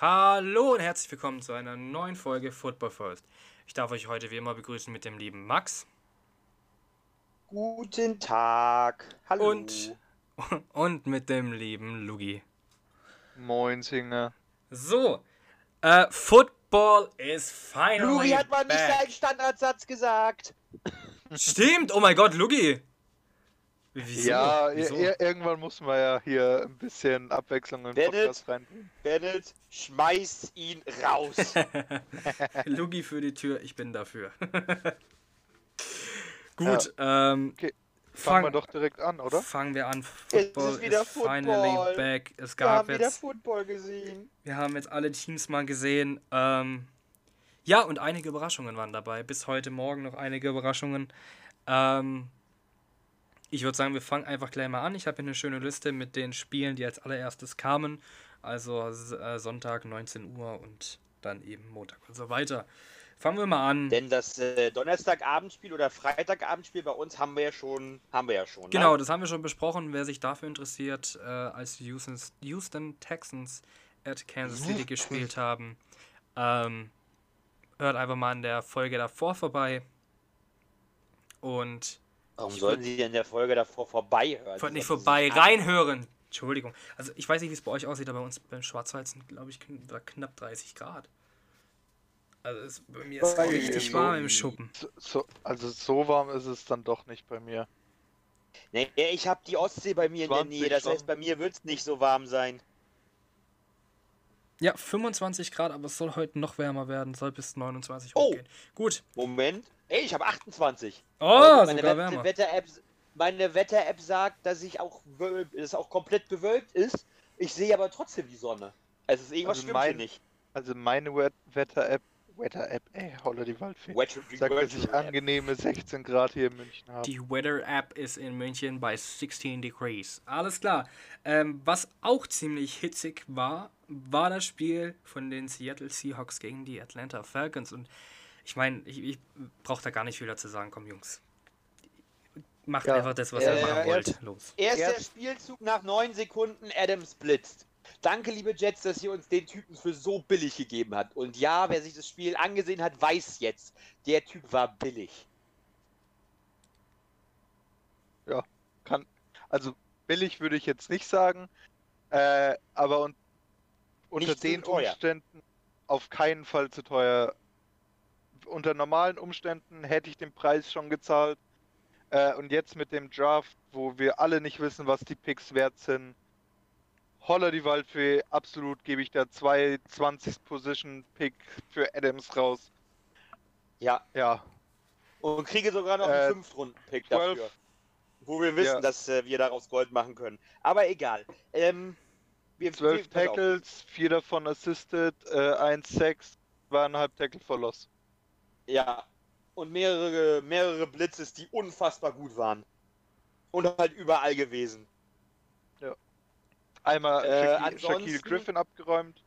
Hallo und herzlich willkommen zu einer neuen Folge Football First. Ich darf euch heute wie immer begrüßen mit dem lieben Max Guten Tag. Hallo. und, und mit dem lieben Lugi. Moin, Singer. So, äh, Football is finally Luri hat mal nicht back. seinen Standardsatz gesagt. Stimmt, oh mein Gott, Lugi. Wieso? ja, Wieso? ir- ir- irgendwann muss man ja hier ein bisschen Abwechslung in den Bennett. Podcast rein. Bennett, schmeiß ihn raus. Lugi für die Tür, ich bin dafür. Gut, ähm, Okay, fang, Fangen wir doch direkt an, oder? fangen wir an. Es Football ist wieder is finally Football. back. Es Wir haben gab wieder jetzt Football gesehen. Wir haben jetzt alle Teams mal gesehen. Ähm, ja, und einige Überraschungen waren dabei. Bis heute Morgen noch einige Überraschungen. Ähm, ich würde sagen, wir fangen einfach gleich mal an. Ich habe hier eine schöne Liste mit den Spielen, die als allererstes kamen. Also äh, Sonntag 19 Uhr und dann eben Montag und so weiter. Fangen wir mal an. Denn das äh, Donnerstagabendspiel oder Freitagabendspiel bei uns haben wir ja schon. Haben wir ja schon. Genau, Ne? das haben wir schon besprochen. Wer sich dafür interessiert, äh, als Houston, Houston Texans at Kansas City gespielt haben, ähm, hört einfach mal in der Folge davor vorbei. Und Warum ich sollen würd- Sie in der Folge davor vorbei hören? wollte nicht vorbei reinhören. Entschuldigung. Also ich weiß nicht, wie es bei euch aussieht, aber bei uns beim Schwarzwald sind, glaube ich, knapp 30 Grad. Also es, bei mir ist es richtig warm im Schuppen. So, so, also so warm ist es dann doch nicht bei mir. Nee, ich habe die Ostsee bei mir in der 20 Nähe. Das heißt, bei mir wird es nicht so warm sein. Ja, 25 Grad, aber es soll heute noch wärmer werden, soll bis 29 Oh. hochgehen. Gut. Moment. Ey, ich habe 28. Oh, Aber meine sogar Wette- wärmer. Wetter-App, meine Wetter-App sagt, dass ich auch wölb, dass es auch komplett bewölkt ist. Ich sehe aber trotzdem die Sonne. Also es ist irgendwas Also stimmt mein- hier nicht. Also meine Wet- Wetter-App, Wetter-App, ey, holla die Waldfee. Wetter- Sagt, dass ich Wetter-App. angenehme 16 Grad hier in München habe. Die Weather App ist in München bei 16 Degrees. Alles klar. Ähm, was auch ziemlich hitzig war, war das Spiel von den Seattle Seahawks gegen die Atlanta Falcons. Und ich meine, ich, ich brauche da gar nicht viel dazu sagen. Komm, Jungs. Macht Ja. einfach das, was Äh, ihr machen wollt. erst- Los. Erster Erst- Spielzug nach neun Sekunden, Adams blitzt. Danke, liebe Jets, dass ihr uns den Typen für so billig gegeben habt. Und ja, wer sich das Spiel angesehen hat, weiß jetzt, der Typ war billig. Kann, also billig würde ich jetzt nicht sagen, äh, aber un unter Nicht zu den. Umständen auf keinen Fall zu teuer. Unter normalen Umständen hätte ich den Preis schon gezahlt. Äh, und jetzt mit dem Draft, wo wir alle nicht wissen, was die Picks wert sind. Holler die Waldfee, absolut gebe ich da zwei 20 Position Pick für Adams raus. Ja, Ja, und kriege sogar noch Äh, einen Fünftrunden-Pick 12. dafür. Wo wir wissen, Ja. dass äh, wir daraus Gold machen können. Aber egal. Ähm, wir, 12 wir. Tackles, vier davon assisted, äh, 1 Sacks, zweieinhalb Tackle for Loss. Ja. Und mehrere, mehrere Blitzes, die unfassbar gut waren. Und halt überall gewesen. Einmal Äh, Shaquille, Griffin abgeräumt.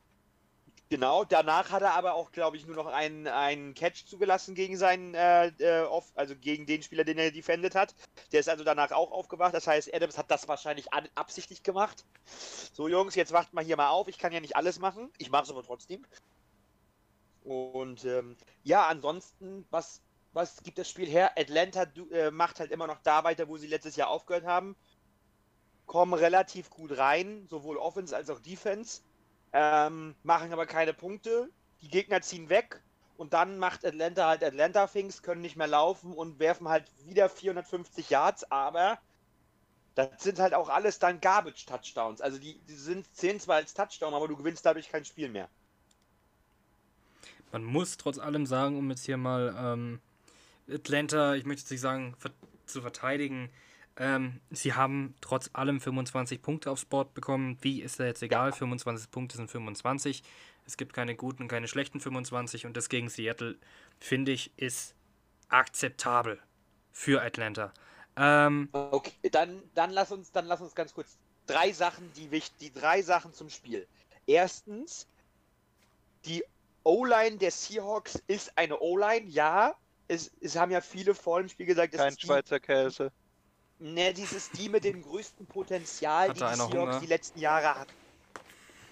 Genau, danach hat er aber auch, glaube ich, nur noch einen, einen Catch zugelassen gegen seinen, äh, äh, off, also gegen den Spieler, den er defended hat. Der ist also danach auch aufgewacht. Das heißt, Adams hat das wahrscheinlich an, absichtlich gemacht. So, Jungs, jetzt wacht mal hier mal auf. Ich kann ja nicht alles machen. Ich mache es aber trotzdem. Und ähm, ja, ansonsten, was, was gibt das Spiel her? Atlanta du, äh, macht halt immer noch da weiter, wo sie letztes Jahr aufgehört haben. Kommen relativ gut rein, sowohl Offense als auch Defense ähm, machen aber keine Punkte. Die Gegner ziehen weg und dann macht Atlanta halt Atlanta Things, können nicht mehr laufen und werfen halt wieder 450 Yards, aber das sind halt auch alles dann Garbage Touchdowns. Also die, die sind zählen zwar als Touchdown, aber du gewinnst dadurch kein Spiel mehr. Man muss trotz allem sagen, um jetzt hier mal ähm, Atlanta, ich möchte jetzt nicht sagen, ver zu verteidigen, ähm, sie haben trotz allem 25 Punkte aufs Board bekommen. Wie ist da jetzt egal? 25 Punkte sind 25. Es gibt keine guten und keine schlechten 25 und das gegen Seattle, finde ich, ist akzeptabel für Atlanta. Ähm, Okay, dann, dann lass uns, dann lass uns ganz kurz drei Sachen, die wichtig, die drei Sachen zum Spiel. Erstens, die O-Line der Seahawks ist eine O-Line, ja. Es, es haben ja viele vor dem Spiel gesagt, es Kein ist die, Schweizer Käse. Ne, dieses die mit dem größten Potenzial, Hatte die die Seahawks Hunger? die letzten Jahre hatten.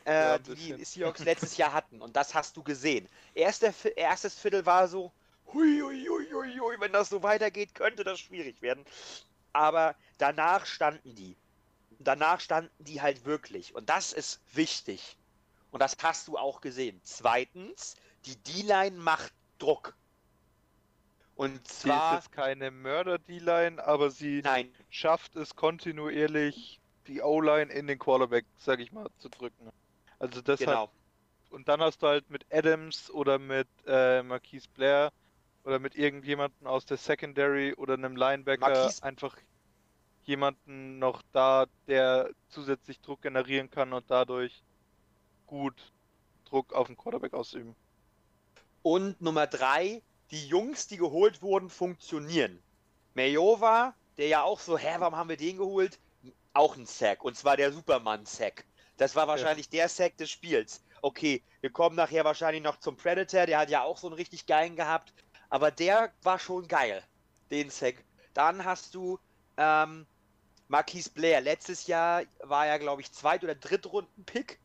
äh, Ja, die die. Seahawks letztes Jahr hatten. Und das hast du gesehen. Erste, erstes Viertel war so, hui, hui, hui, hui, hui, wenn das so weitergeht, könnte das schwierig werden. Aber danach standen die. Danach standen die halt wirklich. Und das ist wichtig. Und das hast du auch gesehen. Zweitens, die D-Line macht Druck. Und Sie ist zwar, jetzt keine Mörder-D-Line, aber sie nein, schafft es kontinuierlich, die O-Line in den Quarterback, sag ich mal, zu drücken. Also das hat genau. Und dann hast du halt mit Adams oder mit äh, Marquise Blair oder mit irgendjemanden aus der Secondary oder einem Linebacker Marquise- einfach jemanden noch da, der zusätzlich Druck generieren kann und dadurch gut Druck auf den Quarterback ausüben. Und Nummer drei, die Jungs, die geholt wurden, funktionieren. Majova, der ja auch so, hä, warum haben wir den geholt? Auch ein Sack. Und zwar der Superman-Sack. Das war wahrscheinlich der Sack des Spiels. Okay, wir kommen nachher wahrscheinlich noch zum Predator, der hat ja auch so einen richtig geilen gehabt. Aber der war schon geil, den Sack. Dann hast du ähm, Marquise Blair. Letztes Jahr war er, glaube ich, Zweit- oder Drittrunden-Pick.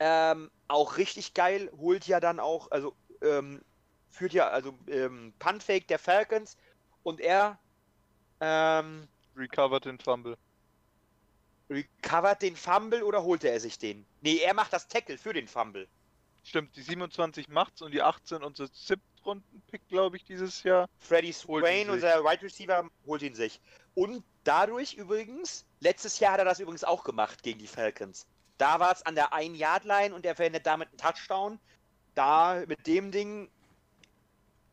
Ähm, auch richtig geil. Holt ja dann auch, also ähm, führt ja, also ähm, Puntfake der Falcons. Und er ähm, Recovered den Fumble. recovert den Fumble oder holte er sich den? Nee, er macht das Tackle für den Fumble. Stimmt, die 27 macht's und die 18 unser Siebtrunden-Pick, glaube ich, dieses Jahr. Freddy Swain, unser Wide Receiver, holt ihn sich. Und dadurch übrigens, letztes Jahr hat er das übrigens auch gemacht gegen die Falcons. Da war es an der 1-Yard-Line und er verhindert damit einen Touchdown. Da mit dem Ding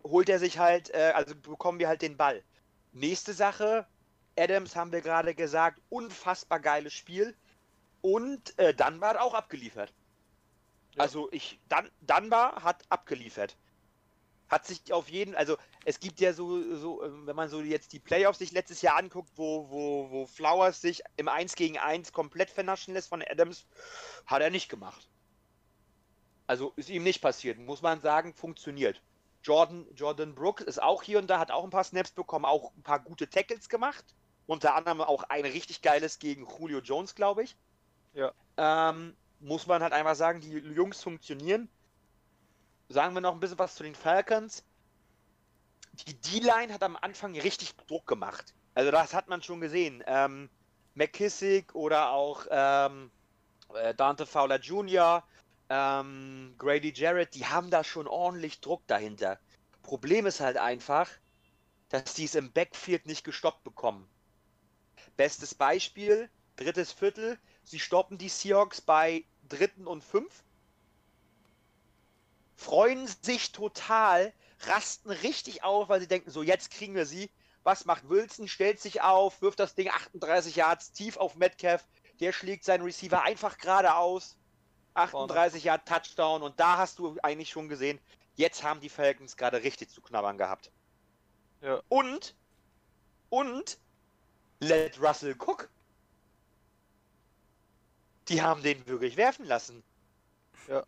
holt er sich halt, äh, also bekommen wir halt den Ball. Nächste Sache, Adams haben wir gerade gesagt, unfassbar geiles Spiel. Und äh, Dunbar hat auch abgeliefert. Ja. Also ich, Dan, Dunbar hat abgeliefert. Hat sich auf jeden, also es gibt ja so, so, äh, wenn man so jetzt die Playoffs sich letztes Jahr anguckt, wo, wo, wo Flowers sich im 1 gegen 1 komplett vernaschen lässt von Adams, hat er nicht gemacht. Also ist ihm nicht passiert, muss man sagen, funktioniert. Jordan, Jordan Brooks ist auch hier und da, hat auch ein paar Snaps bekommen, auch ein paar gute Tackles gemacht. Unter anderem auch ein richtig geiles gegen Julio Jones, glaube ich. Ja. Ähm, muss man halt einfach sagen, die Jungs funktionieren. Sagen wir noch ein bisschen was zu den Falcons. Die D-Line hat am Anfang richtig Druck gemacht. Also das hat man schon gesehen. Ähm, McKissick oder auch ähm, äh, Dante Fowler Jr., ähm, Grady Jarrett, die haben da schon ordentlich Druck dahinter. Problem ist halt einfach, dass die es im Backfield nicht gestoppt bekommen. Bestes Beispiel, drittes Viertel, sie stoppen die Seahawks bei dritten und fünf, freuen sich total, rasten richtig auf, weil sie denken, so jetzt kriegen wir sie. Was macht Wilson? Stellt sich auf, wirft das Ding 38 Yards tief auf Metcalf, der schlägt seinen Receiver einfach geradeaus. 38 Yard Touchdown und da hast du eigentlich schon gesehen, jetzt haben die Falcons gerade richtig zu knabbern gehabt. Ja. Und, und, let Russell Cook. Die haben den wirklich werfen lassen. Ja.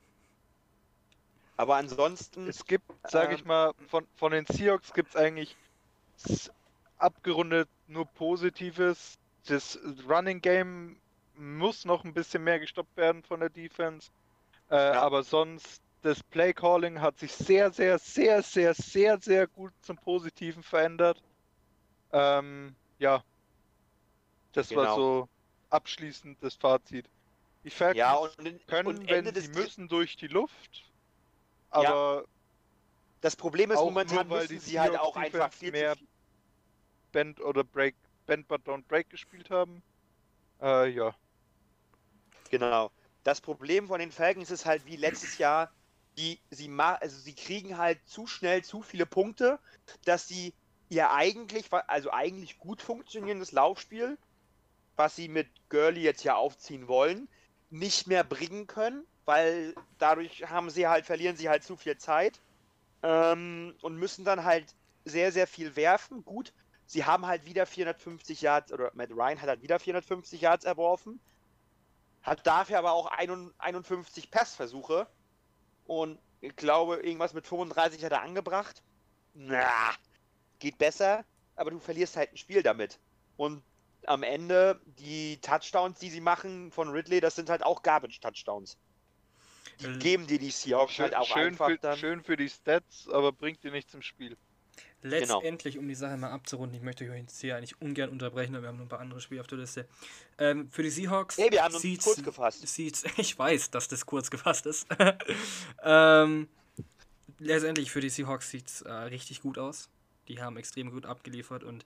Aber ansonsten, Es gibt, sage ich Ähm, mal, von, von den Seahawks gibt es eigentlich abgerundet nur Positives. Das Running Game muss noch ein bisschen mehr gestoppt werden von der Defense. Äh, Aber sonst, das Play Calling hat sich sehr, sehr, sehr, sehr, sehr, sehr gut zum Positiven verändert. Ähm, ja, das war Genau. so abschließend das Fazit. Die Falcons ja, und, können, und wenn sie müssen, durch die Luft. Aber Das Problem ist, momentan nur, weil müssen sie halt auch einfach viel mehr. Bend oder Break, Bend but don't break gespielt haben. Äh, ja. Genau. Das Problem von den Falcons ist halt wie letztes Jahr, die, sie, ma also sie kriegen halt zu schnell zu viele Punkte, dass sie ihr eigentlich, also eigentlich gut funktionierendes Laufspiel, was sie mit Gurley jetzt ja aufziehen wollen, nicht mehr bringen können, weil dadurch haben sie halt, verlieren sie halt zu viel Zeit ähm, und müssen dann halt sehr, sehr viel werfen. Gut, sie haben halt wieder 450 Yards, oder Matt Ryan hat halt wieder 450 Yards erworfen, hat dafür aber auch 51 Passversuche und ich glaube, irgendwas mit 35 hat er angebracht. Na, geht besser, aber du verlierst halt ein Spiel damit. Und am Ende, die Touchdowns, die sie machen von Ridley, das sind halt auch Garbage-Touchdowns. Die geben dir die Seahawks Schön, halt auch schön, einfach für, dann. schön für die Stats, aber bringt dir nichts im Spiel. Letztendlich, um die Sache mal abzurunden, ich möchte euch jetzt hier eigentlich ungern unterbrechen, aber wir haben noch ein paar andere Spiele auf der Liste. Ähm, für die Seahawks Hey, wir haben uns sieht's- kurz gefasst. sieht's, ich weiß, dass das kurz gefasst ist. ähm, letztendlich für die Seahawks sieht es äh, richtig gut aus. Die haben extrem gut abgeliefert und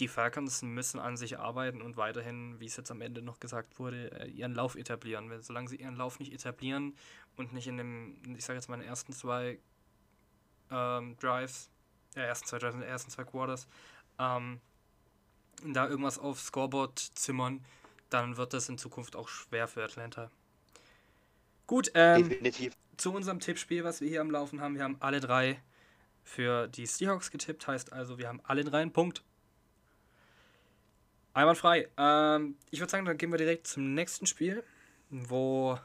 die Falcons müssen an sich arbeiten und weiterhin, wie es jetzt am Ende noch gesagt wurde, äh, ihren Lauf etablieren. Solange sie ihren Lauf nicht etablieren und nicht in dem, ich sage jetzt mal, in den ersten zwei ähm, Drives, äh, ersten zwei Drives, in den ersten zwei Quarters, ähm, da irgendwas aufs Scoreboard zimmern, dann wird das in Zukunft auch schwer für Atlanta. Gut, ähm, Definitiv. zu unserem Tippspiel, was wir hier am Laufen haben. Wir haben alle drei für die Seahawks getippt, heißt also, wir haben alle drei einen Punkt. Einwandfrei. Ähm, ich würde sagen, dann gehen wir direkt zum nächsten Spiel, wo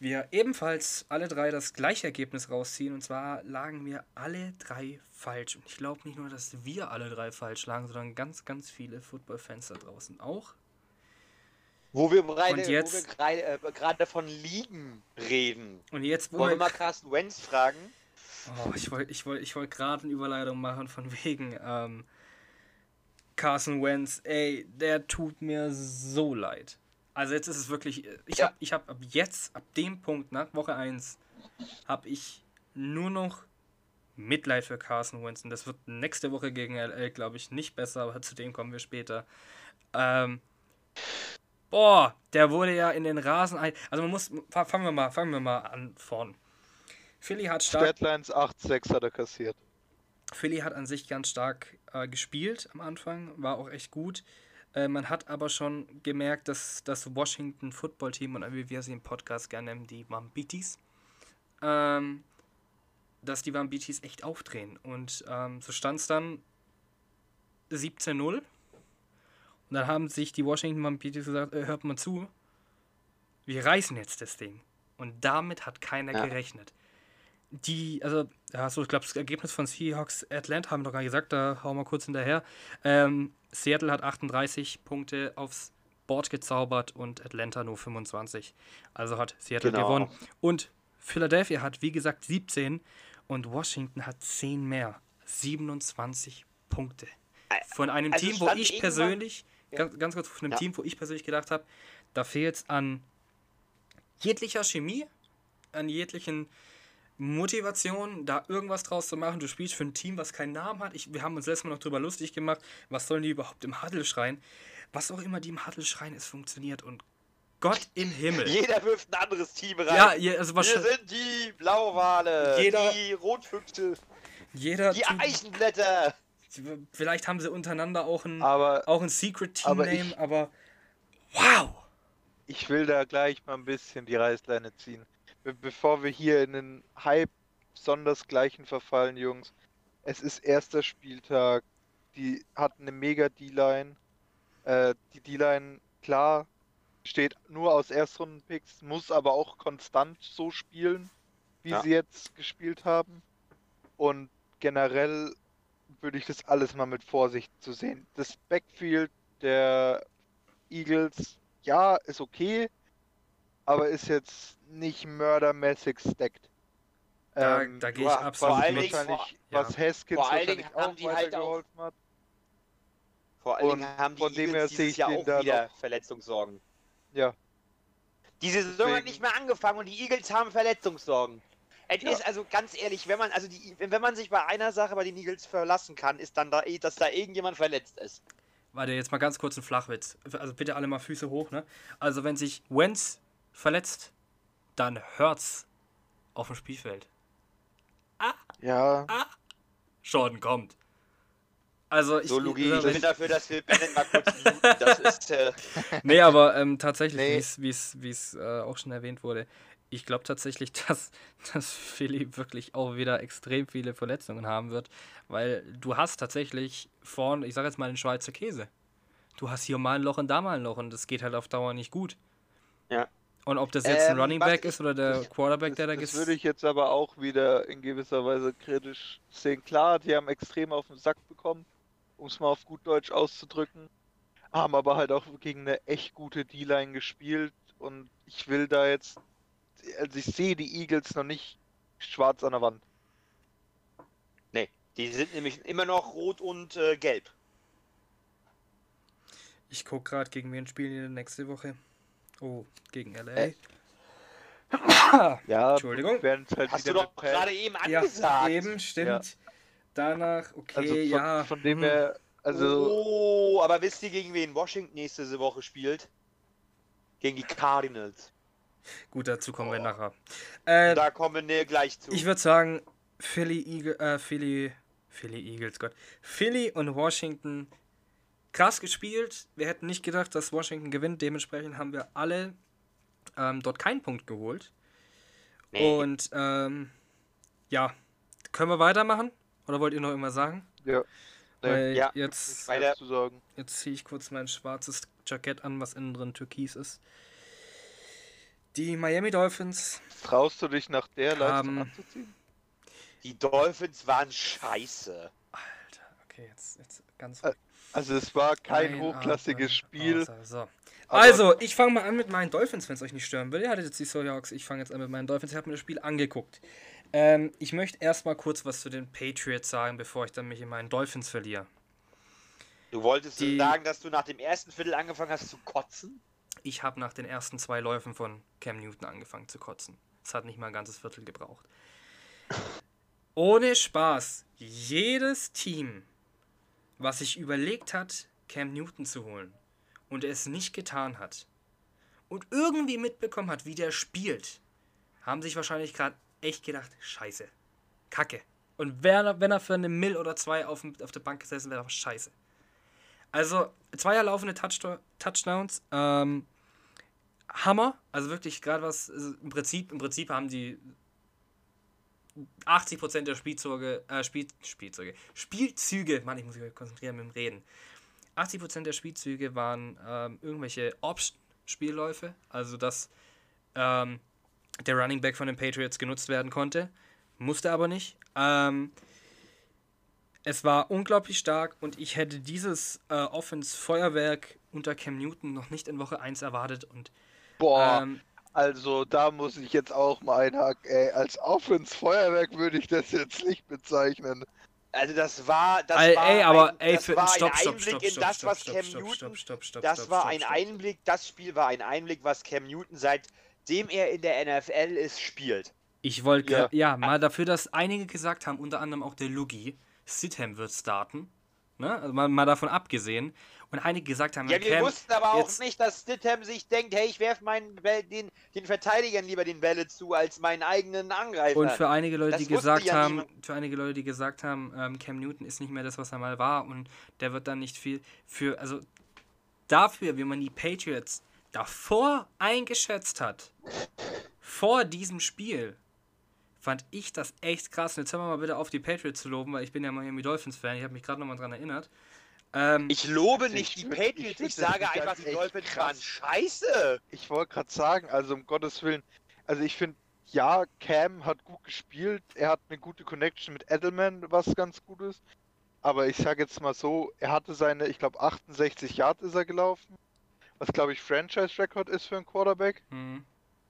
wir ebenfalls alle drei das gleiche Ergebnis rausziehen. Und zwar lagen wir alle drei falsch. Und ich glaube nicht nur, dass wir alle drei falsch lagen, sondern ganz, ganz viele Football-Fans da draußen auch. Wo wir gerade wir gerade äh, von Ligen reden. Und jetzt, wo Wollen wir wir mal Carsten Wentz fragen? Oh, ich wollte ich wollt, ich wollt gerade eine Überleitung machen von wegen ähm, Carson Wentz. Ey, der tut mir so leid. Also jetzt ist es wirklich, ich Ja. habe ich hab ab jetzt, ab dem Punkt nach Woche 1, habe ich nur noch Mitleid für Carson Wentz. Und das wird nächste Woche gegen LL, glaube ich, nicht besser, aber zu dem kommen wir später. Ähm, boah, der wurde ja in den Rasen ein. Also man muss, fa- fangen wir mal, fangen wir mal an vorn. Philly hat stark Statlines 8-6 hat er kassiert. Philly hat an sich ganz stark äh, gespielt am Anfang, war auch echt gut. Äh, man hat aber schon gemerkt, dass das Washington Football Team und wie wir sie im Podcast gerne nennen, die Wambitis, ähm, dass die Wambitis echt aufdrehen. Und ähm, so stand es dann 17-0. Und dann haben sich die Washington Wambitis gesagt, äh, hört mal zu, wir reißen jetzt das Ding. Und damit hat keiner Ja. gerechnet. Die, also, ja, so, ich glaube, das Ergebnis von Seahawks Atlanta haben wir doch gar nicht gesagt, da hauen wir kurz hinterher. Ähm, Seattle hat 38 Punkte aufs Board gezaubert und Atlanta nur 25. Also hat Seattle Genau. gewonnen. Und Philadelphia hat, wie gesagt, 17 und Washington hat 10 mehr. 27 Punkte. Von einem Also Team, wo ich persönlich, ganz, ganz kurz, von einem Ja. Team, wo ich persönlich gedacht habe, da fehlt es an jeglicher Chemie, an jeglichen Motivation, da irgendwas draus zu machen. Du spielst für ein Team, was keinen Namen hat. Ich, wir haben uns letztes Mal noch drüber lustig gemacht, was sollen die überhaupt im Huddle schreien? Was auch immer die im Huddle schreien, es funktioniert und Gott im Himmel. Jeder wirft ein anderes Team rein. Ja, je- also Wir sind die Blauwale, Jeder- die Rotfüchse, jeder die Eichenblätter. Vielleicht haben sie untereinander auch ein, Aber auch ein Secret Team aber ich- aber wow! ich will da gleich mal ein bisschen die Reißleine ziehen. Be bevor wir hier in den Hype besonders gleichen verfallen, Jungs. Es ist erster Spieltag. Die hatten eine mega D-Line. Äh, die D-Line, klar, steht nur aus Erstrunden-Picks, muss aber auch konstant so spielen, wie Ja. sie jetzt gespielt haben. Und generell würde ich das alles mal mit Vorsicht zu sehen. Das Backfield der Eagles, ja, ist okay, aber ist jetzt nicht mördermäßig stacked. Da- Ähm, da gehe ich absolut was mit. wahrscheinlich, Ja. was Haskins Vor allen Dingen haben auch die halt auch- weitergeholfen hat. Vor allen Dingen haben die von dem her sehe dieses ich Jahr den auch da wieder noch- Verletzungssorgen. Ja, Die Saison hat nicht mehr angefangen und die Eagles haben Verletzungssorgen. Es Ja. ist also ganz ehrlich, wenn man also die, wenn man sich bei einer Sache bei den Eagles verlassen kann, ist dann da, eh, dass da irgendjemand verletzt ist. Warte, jetzt mal ganz kurz ein Flachwitz. Also bitte alle mal Füße hoch, ne? Also wenn sich Wentz verletzt, dann hört's auf dem Spielfeld. ja, Jordan kommt. Also ich. So, Lugi, ich bin dafür, dass wir Bennett mal kurz muten. Das ist, äh, Nee, aber ähm, tatsächlich, Nee. wie's wie es wie es äh, auch schon erwähnt wurde, ich glaube tatsächlich, dass, dass Philly wirklich auch wieder extrem viele Verletzungen haben wird, weil du hast tatsächlich vorn, ich sage jetzt mal den Schweizer Käse. Du hast hier mal ein Loch und da mal ein Loch und das geht halt auf Dauer nicht gut. Ja. Und ob das jetzt ein Ähm, Running was Back ist oder der Quarterback, der da das, das würde ich jetzt aber auch wieder in gewisser Weise kritisch sehen. Klar, die haben extrem auf den Sack bekommen, um es mal auf gut Deutsch auszudrücken, haben aber halt auch gegen eine echt gute D-Line gespielt und ich will da jetzt also ich sehe die Eagles noch nicht schwarz an der Wand. Die sind nämlich immer noch rot und äh, gelb. Ich gucke gerade, gegen wen spielen die denn nächste Woche? Oh, gegen LA. Äh, Ja, Entschuldigung. halt Hast du doch gerade eben ja, angesagt. eben, stimmt. Danach, okay, Also von, ja. von dem hm. her, also oh, aber wisst ihr, gegen wen Washington nächste Woche spielt? Gegen die Cardinals. Gut, dazu kommen wir Oh. nachher. Äh, Da kommen wir gleich zu. ich würde sagen, Philly, Eagle, äh, Philly, Philly Eagles, Gott. Philly und Washington krass gespielt. Wir hätten nicht gedacht, dass Washington gewinnt. Dementsprechend haben wir alle ähm, dort keinen Punkt geholt. Nee. Und ähm, ja, können wir weitermachen? Oder wollt ihr noch irgendwas sagen? ja, Weil Ja. jetzt, zu sagen. jetzt ziehe ich kurz mein schwarzes Jackett an, was innen drin türkis ist. Die Miami Dolphins Traust du dich nach der Leistung Ähm, anzuziehen? Die Dolphins waren scheiße. Alter, okay, jetzt, jetzt ganz Äh, Also es war kein Einatmen, hochklassiges Spiel. außer- So. Also, ich fange mal an mit meinen Dolphins, wenn es euch nicht stören will. Ihr hattet jetzt die Seahawks, ich fange jetzt an mit meinen Dolphins. Ich habe mir das Spiel angeguckt. Ähm, ich möchte erstmal kurz was zu den Patriots sagen, bevor ich dann mich in meinen Dolphins verliere. Du wolltest Die- sagen, dass du nach dem ersten Viertel angefangen hast zu kotzen? Ich habe nach den ersten zwei Läufen von Cam Newton angefangen zu kotzen. Es hat nicht mal ein ganzes Viertel gebraucht. Ohne Spaß. Jedes Team, was sich überlegt hat, Cam Newton zu holen und es nicht getan hat und irgendwie mitbekommen hat, wie der spielt, haben sich wahrscheinlich gerade echt gedacht, scheiße, kacke. Und wenn er, wenn er für eine Mill oder zwei auf, auf der Bank gesessen wäre, scheiße. Also, zwei erlaufene Touchdo Touchdowns. Ähm, Hammer. Also wirklich gerade was, also im Prinzip, im Prinzip haben die 80% der Spielzeuge, äh, Spiel, Spielzeuge, Spielzüge, Mann, ich muss mich konzentrieren mit dem Reden. 80% der Spielzüge waren ähm, irgendwelche Option-Spielläufe, also dass ähm, der Running Back von den Patriots genutzt werden konnte, musste aber nicht. Ähm, es war unglaublich stark und ich hätte dieses äh, Offense-Feuerwerk unter Cam Newton noch nicht in Woche 1 erwartet und Boah, ähm, also da muss ich jetzt auch mal einhaken. Ey, als Offense-Feuerwerk würde ich das jetzt nicht bezeichnen. Also das war, das ey, war ey, aber ein, ey, das war stopp, ein stopp, Einblick stopp, in stopp, das, stopp, was stopp, Cam stopp, Newton, stopp, stopp, stopp, das stopp, war ein stopp. Einblick, das Spiel war ein Einblick, was Cam Newton seitdem er in der NFL ist, spielt. Ich wollte, Ja. ja. ja, mal dafür, dass einige gesagt haben, unter anderem auch der Lugi, Sitham wird starten. Ne? Also mal, mal davon abgesehen. Und einige gesagt haben, Ja, wir Cam, wussten aber auch nicht, dass Stidham sich denkt, hey, ich werfe meinen den, den Verteidigern lieber den Bälle zu, als meinen eigenen Angreifer. Und für einige Leute, Das die gesagt ja haben, niemand. für einige Leute, die gesagt haben, ähm, Cam Newton ist nicht mehr das, was er mal war und der wird dann nicht viel für, also dafür, wie man die Patriots davor eingeschätzt hat, vor diesem Spiel, fand ich das echt krass. Und jetzt hören wir mal bitte auf, die Patriots zu loben, weil ich bin ja Miami Dolphins Fan. Ich habe mich gerade nochmal dran erinnert. Ähm, ich lobe Also nicht ich die Patriots, ich ich, sage einfach, die Dolphins waren scheiße. Ich wollte gerade sagen, also um Gottes Willen, also ich finde, ja, Cam hat gut gespielt, er hat eine gute Connection mit Edelman, was ganz gut ist. Aber ich sage jetzt mal so, er hatte seine, ich glaube 68 Yards ist er gelaufen, was glaube ich Franchise-Record ist für einen Quarterback. hm.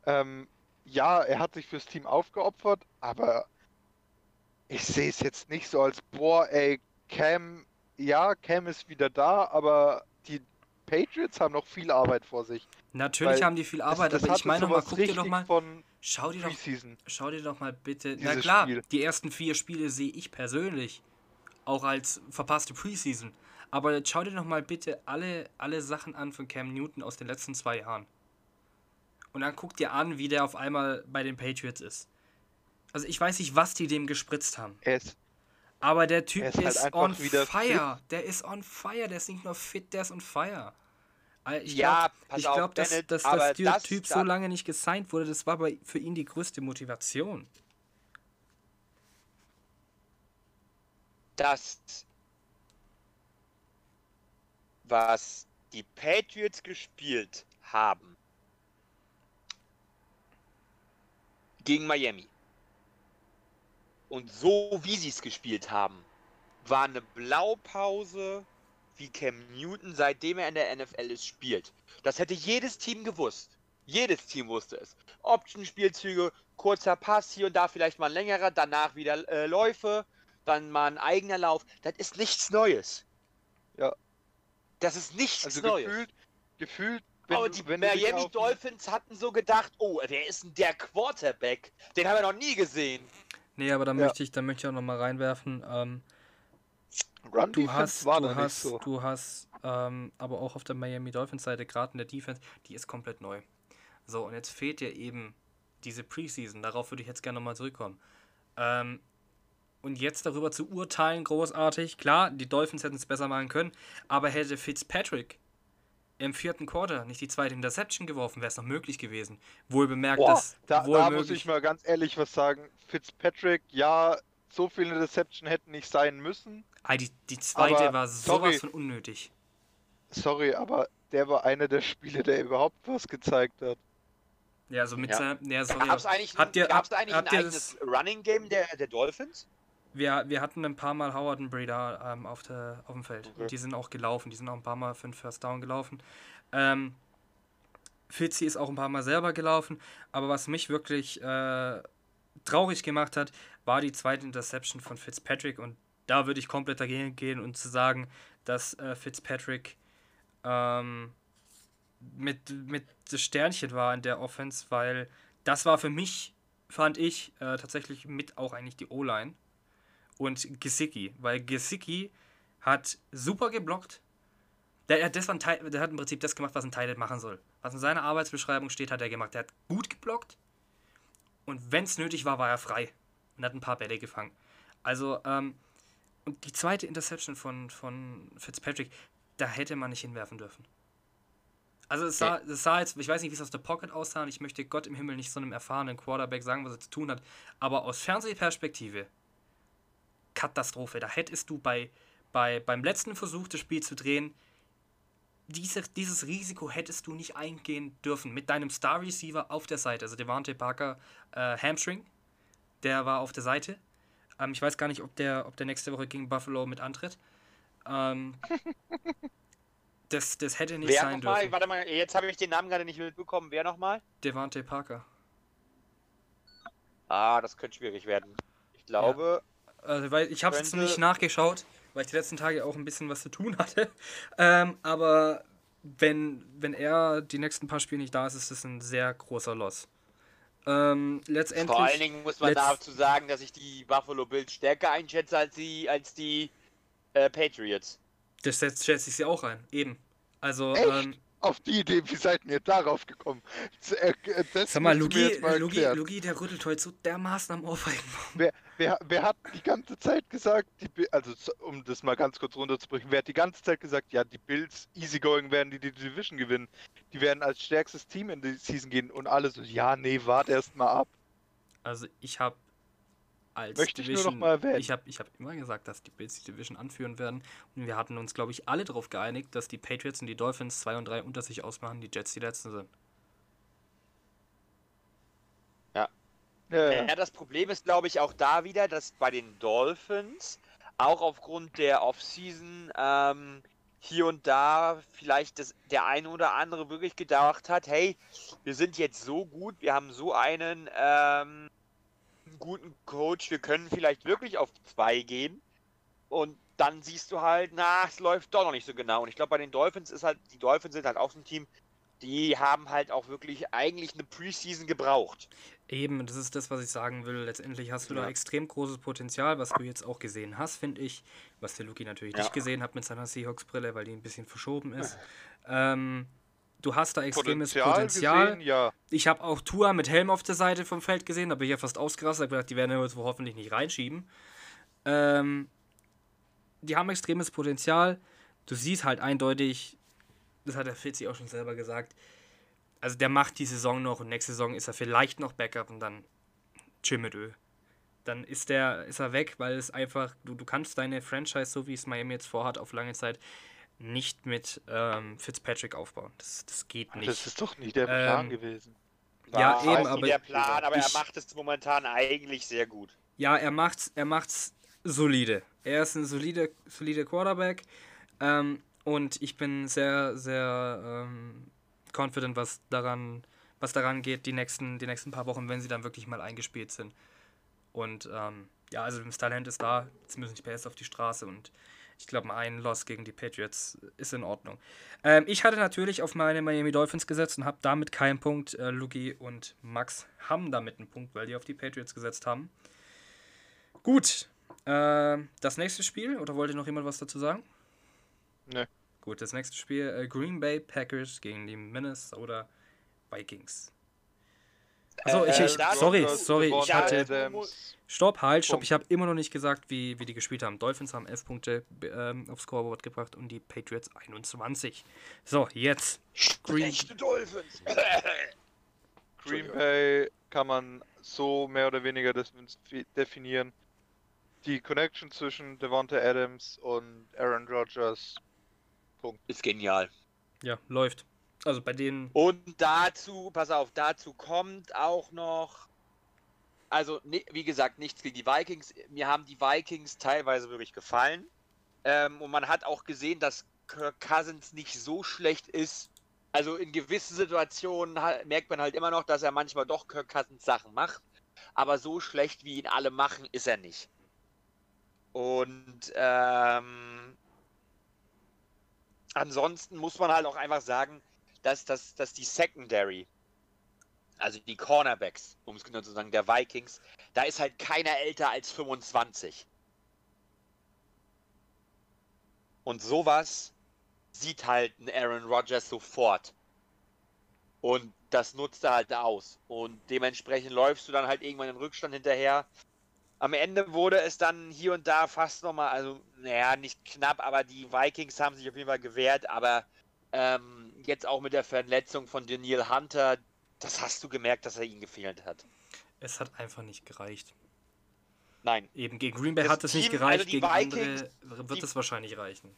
Ähm, ja, er hat sich fürs Team aufgeopfert, aber ich sehe es jetzt nicht so als, boah, ey, Cam, ja, Cam ist wieder da, aber die Patriots haben noch viel Arbeit vor sich. Natürlich haben die viel Arbeit, das aber ich meine noch mal, sowas guck dir doch mal, von schau dir doch. Schau dir doch mal bitte. Na klar, Spiel. die ersten vier Spiele sehe ich persönlich auch als verpasste Preseason. Aber schau dir doch mal bitte alle, alle Sachen an von Cam Newton aus den letzten zwei Jahren. Und dann guck dir an, wie der auf einmal bei den Patriots ist. Also ich weiß nicht, was die dem gespritzt haben. Er ist, Aber der Typ ist ist, halt on fire. Der ist on fire. Der ist nicht nur fit, der ist on fire. Ich Ja, glaube, pass ich auf, glaub, dass, dass, dass der das- Typ so lange nicht gesigned wurde, das war bei, für ihn die größte Motivation. Das, was die Patriots gespielt haben gegen Miami und so wie sie es gespielt haben, war eine Blaupause, wie Cam Newton seitdem er in der NFL ist spielt. Das hätte jedes Team gewusst. Jedes Team wusste es. Option-Spielzüge, kurzer Pass, hier und da vielleicht mal ein längerer, danach wieder äh, Läufe, dann mal ein eigener Lauf. Das ist nichts Neues. Ja. Das ist nichts Also Neues. gefühlt, gefühlt, Aber du- die wenn Miami Dolphins hatten so gedacht, oh, wer ist denn der Quarterback? Den haben wir noch nie gesehen. Nee, aber da Ja. möchte ich, da möchte ich auch noch mal reinwerfen. Ähm, Run du hast, war du hast, so. du hast, ähm, aber auch auf der Miami Dolphins Seite, gerade in der Defense, die ist komplett neu. So, und jetzt fehlt dir eben diese Preseason. Darauf würde ich jetzt gerne nochmal zurückkommen. Ähm, und jetzt darüber zu urteilen, großartig. Klar, die Dolphins hätten es besser machen können, aber hätte Fitzpatrick im vierten Quarter nicht die zweite Interception geworfen, wäre es noch möglich gewesen. Wohl bemerkt, Boah, dass da, wohl da muss ich mal ganz ehrlich was sagen. Fitzpatrick, ja, so viele Deception hätten nicht sein müssen. Ah, die, die zweite Aber, war sorry. sowas von unnötig. Sorry, aber der war einer der Spiele, der überhaupt was gezeigt hat. Ja, also mit Ja. seinem. Ja, sorry. Gab es eigentlich, Habt ihr- gab's da eigentlich habt ein eigenes Running Game der, der Dolphins? Wir, wir hatten ein paar Mal Howard und Breeder ähm, auf, der, auf dem Feld. Okay. Die sind auch gelaufen. Die sind auch ein paar Mal für den First Down gelaufen. Ähm, Fitzy ist auch ein paar Mal selber gelaufen. Aber was mich wirklich äh, traurig gemacht hat, war die zweite Interception von Fitzpatrick. Und da würde ich komplett dagegen gehen und zu sagen, dass äh, Fitzpatrick ähm, mit, mit das Sternchen war in der Offense, weil das war für mich, fand ich, äh, tatsächlich mit auch eigentlich die O-Line und Gesicki, weil Gesicki hat super geblockt. Der, hat das war Teil, der hat im Prinzip das gemacht, was ein Teil machen soll. Was in seiner Arbeitsbeschreibung steht, hat er gemacht. Der hat gut geblockt und wenn es nötig war, war er frei und hat ein paar Bälle gefangen. Also, ähm, und die zweite Interception von, von Fitzpatrick, da hätte man nicht hinwerfen dürfen. Also es sah, es sah jetzt, ich weiß nicht, wie es aus der Pocket aussah und ich möchte Gott im Himmel nicht so einem erfahrenen Quarterback sagen, was er zu tun hat, aber aus Fernsehperspektive Katastrophe. Da hättest du bei, bei, beim letzten Versuch, das Spiel zu drehen, diese, dieses Risiko hättest du nicht eingehen dürfen. Mit deinem Star Receiver auf der Seite, also Devante Parker äh, Hamstring, der war auf der Seite. Ähm, ich weiß gar nicht, ob der, ob der nächste Woche gegen Buffalo mit antritt. Ähm, das, das hätte nicht Wer sein dürfen. Warte mal, jetzt habe ich den Namen gerade nicht mitbekommen. Wer nochmal? Devante Parker. Ah, das könnte schwierig werden. Ich glaube, Also, weil ich habe es nicht nachgeschaut, weil ich die letzten Tage auch ein bisschen was zu tun hatte. Ähm, aber wenn, wenn er die nächsten paar Spiele nicht da ist, ist das ein sehr großer Loss. Ähm, letztendlich. vor allen Dingen muss man dazu sagen, dass ich die Buffalo Bills stärker einschätze als die, als die äh, Patriots. Das schätze ich sie auch ein. Eben. Also, Echt? ähm, Auf die Idee, wie seid ihr darauf gekommen? Das, äh, das sag mal, Lugi, mal Lugi. Lugi, der rüttelt heute so dermaßen am Ohrfeigen. Wer, wer, wer hat die ganze Zeit gesagt, die, also um das mal ganz kurz runterzubrechen, wer hat die ganze Zeit gesagt, ja, die Bills easygoing werden die die Division gewinnen. Die werden als stärkstes Team in die Season gehen und alle so, ja, nee, warte erst mal ab. Also, ich habe als Möchte ich nur Division, noch mal erwähnen. Ich habe ich hab immer gesagt, dass die Bills die Division anführen werden. Und wir hatten uns, glaube ich, alle darauf geeinigt, dass die Patriots und die Dolphins 2 und 3 unter sich ausmachen, die Jets die letzten sind. Ja, ja. das Problem ist, glaube ich, auch da wieder, dass bei den Dolphins auch aufgrund der Offseason ähm, hier und da vielleicht das, der eine oder andere wirklich gedacht hat, hey, wir sind jetzt so gut, wir haben so einen ähm, guten Coach, wir können vielleicht wirklich auf zwei gehen. Und dann siehst du halt, na, es läuft doch noch nicht so genau. Und ich glaube, bei den Dolphins ist halt, die Dolphins sind halt auch so ein Team, die haben halt auch wirklich eigentlich eine Preseason gebraucht. Eben, das ist das, was ich sagen will. Letztendlich hast du da Ja. extrem großes Potenzial, was du jetzt auch gesehen hast, finde ich. Was der Luki natürlich Ja. nicht gesehen hat mit seiner Seahawks-Brille, weil die ein bisschen verschoben ist. Ähm, du hast da extremes Potenzial. gesehen, ja. Ich habe auch Tua mit Helm auf der Seite vom Feld gesehen, da bin ich ja fast ausgerastet, habe gedacht, die werden uns wohl hoffentlich nicht reinschieben. Ähm, die haben extremes Potenzial. Du siehst halt eindeutig, das hat der Fitzi auch schon selber gesagt, also der macht die Saison noch und nächste Saison ist er vielleicht noch Backup und dann chill mit Öl. Dann ist der, ist er weg, weil es einfach, du, du kannst deine Franchise, so wie es Miami jetzt vorhat, auf lange Zeit nicht mit ähm, Fitzpatrick aufbauen. Das, das geht nicht. Das ist doch nicht der Plan Ähm, gewesen. Ja, War eben, aber der Plan, aber er ich- macht es momentan eigentlich sehr gut. Ja, er macht's, er macht's solide. Er ist ein solider, solider Quarterback. Ähm, und ich bin sehr, sehr ähm, confident, was daran, was daran geht, die nächsten, die nächsten paar Wochen, wenn sie dann wirklich mal eingespielt sind. Und ähm, ja, also das Talent ist da, jetzt müssen die PS auf die Straße und ich glaube, ein Loss gegen die Patriots ist in Ordnung. Ähm, ich hatte natürlich auf meine Miami Dolphins gesetzt und habe damit keinen Punkt. Äh, Luki und Max haben damit einen Punkt, weil die auf die Patriots gesetzt haben. Gut, äh, das nächste Spiel, oder wollte noch jemand was dazu sagen? Ne. Gut, das nächste Spiel, äh, Green Bay Packers gegen die Minnesota Vikings. Achso, ich, ich, Äh, sorry, sorry, ich hatte. Adams. Stopp, halt, stopp, ich habe immer noch nicht gesagt, wie, wie die gespielt haben. Dolphins haben 11 Punkte ähm, aufs Scoreboard gebracht und die Patriots 21. So, jetzt. Green, Echte Dolphins. Green Bay kann man so mehr oder weniger definieren. Die Connection zwischen Devonta Adams und Aaron Rodgers. Ist genial. ja, läuft. Also bei denen, Und dazu, pass auf, dazu kommt auch noch, also wie gesagt, nichts gegen die Vikings. Mir haben die Vikings teilweise wirklich gefallen. Ähm, und man hat auch gesehen, dass Kirk Cousins nicht so schlecht ist. Also in gewissen Situationen merkt man halt immer noch, dass er manchmal doch Kirk Cousins Sachen macht. Aber so schlecht wie ihn alle machen, ist er nicht. Und ähm, ansonsten muss man halt auch einfach sagen, dass, dass, dass die Secondary, also die Cornerbacks, um es genau zu sagen, der Vikings, da ist halt keiner älter als 25. Und sowas sieht halt ein Aaron Rodgers sofort. Und das nutzt er halt aus. Und dementsprechend läufst du dann halt irgendwann in Rückstand hinterher. Am Ende wurde es dann hier und da fast nochmal, also, naja, nicht knapp, aber die Vikings haben sich auf jeden Fall gewehrt. Aber ähm, jetzt auch mit der Verletzung von Daniel Hunter, das hast du gemerkt, dass er ihn gefehlt hat. es hat einfach nicht gereicht. Nein. Eben gegen Green Bay Das hat es nicht Team, gereicht, also die gegen Vikings, andere wird die- es wahrscheinlich reichen.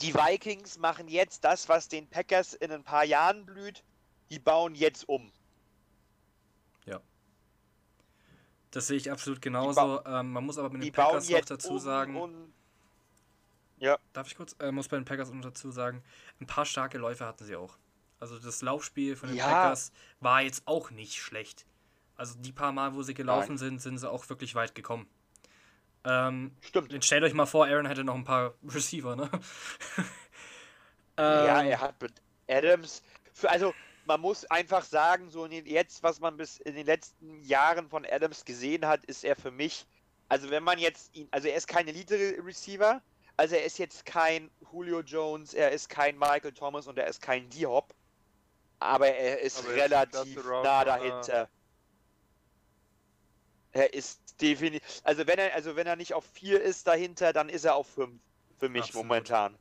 Die Vikings machen jetzt das, was den Packers in ein paar Jahren blüht. Die bauen jetzt um. Das sehe ich absolut genauso. Ähm, man muss aber mit den Packers noch dazu um sagen, und ja, darf ich kurz, äh, muss bei den Packers noch dazu sagen, ein paar starke Läufe hatten sie auch. Also das Laufspiel von den Ja. Packers war jetzt auch nicht schlecht. Also die paar Mal, wo sie gelaufen sind, sind sie auch wirklich weit gekommen. Ähm, stimmt. jetzt stellt euch mal vor, Aaron hätte noch ein paar Receiver, ne? Ja, Ähm, er hat mit Adams. Für, also, man muss einfach sagen, so den, jetzt, was man bis in den letzten Jahren von Adams gesehen hat, ist er für mich. Also, wenn man jetzt ihn. Also, er ist kein Elite-Receiver. Also, er ist jetzt kein Julio Jones, er ist kein Michael Thomas und er ist kein D-Hop. Aber er ist Aber er ist relativ nah dahinter. Er ist definitiv. Also, wenn er, also, wenn er nicht auf 4 ist dahinter, dann ist er auf 5 für mich Absolut. momentan.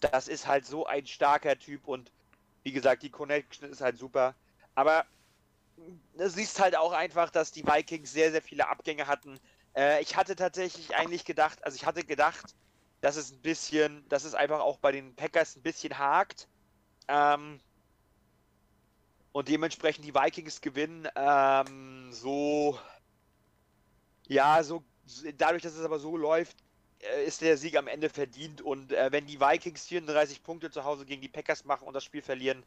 Das ist halt so ein starker Typ und wie gesagt, die Connection ist halt super. Aber du siehst halt auch einfach, dass die Vikings sehr, sehr viele Abgänge hatten. Äh, ich hatte tatsächlich eigentlich gedacht, also ich hatte gedacht, dass es ein bisschen, dass es einfach auch bei den Packers ein bisschen hakt. Ähm, und dementsprechend die Vikings gewinnen ähm, so, ja, so, dadurch, dass es aber so läuft, ist der Sieg am Ende verdient. Und äh, wenn die Vikings 34 Punkte zu Hause gegen die Packers machen und das Spiel verlieren,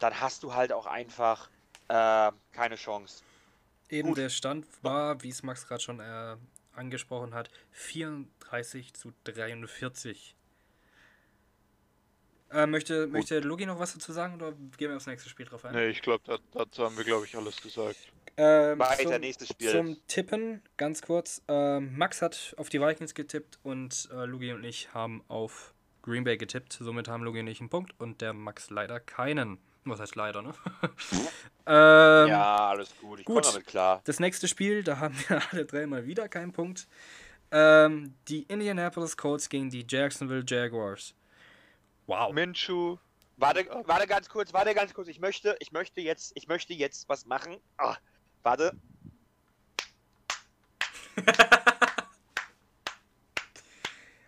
dann hast du halt auch einfach äh, keine Chance. Eben Gut. der Stand war, wie es Max gerade schon äh, angesprochen hat, 34 zu 43. Äh, möchte, möchte Logi noch was dazu sagen oder gehen wir aufs nächste Spiel drauf ein? Ne, ich glaube, da, dazu haben wir, glaube ich, alles gesagt. Ähm, Weiter, zum, nächstes Spiel. Zum Tippen, ganz kurz. Ähm, Max hat auf die Vikings getippt und äh, Lugi und ich haben auf Green Bay getippt. Somit haben Lugi und ich einen Punkt und der Max leider keinen. Was heißt leider, ne? ähm, ja, alles gut. Ich gut. komme damit klar. Das nächste Spiel, da haben wir alle drei mal wieder keinen Punkt. Ähm, die Indianapolis Colts gegen die Jacksonville Jaguars. Wow. Minshu, Warte, warte ganz kurz, warte ganz kurz. Ich möchte, ich möchte jetzt, ich möchte jetzt was machen. Ah, warte.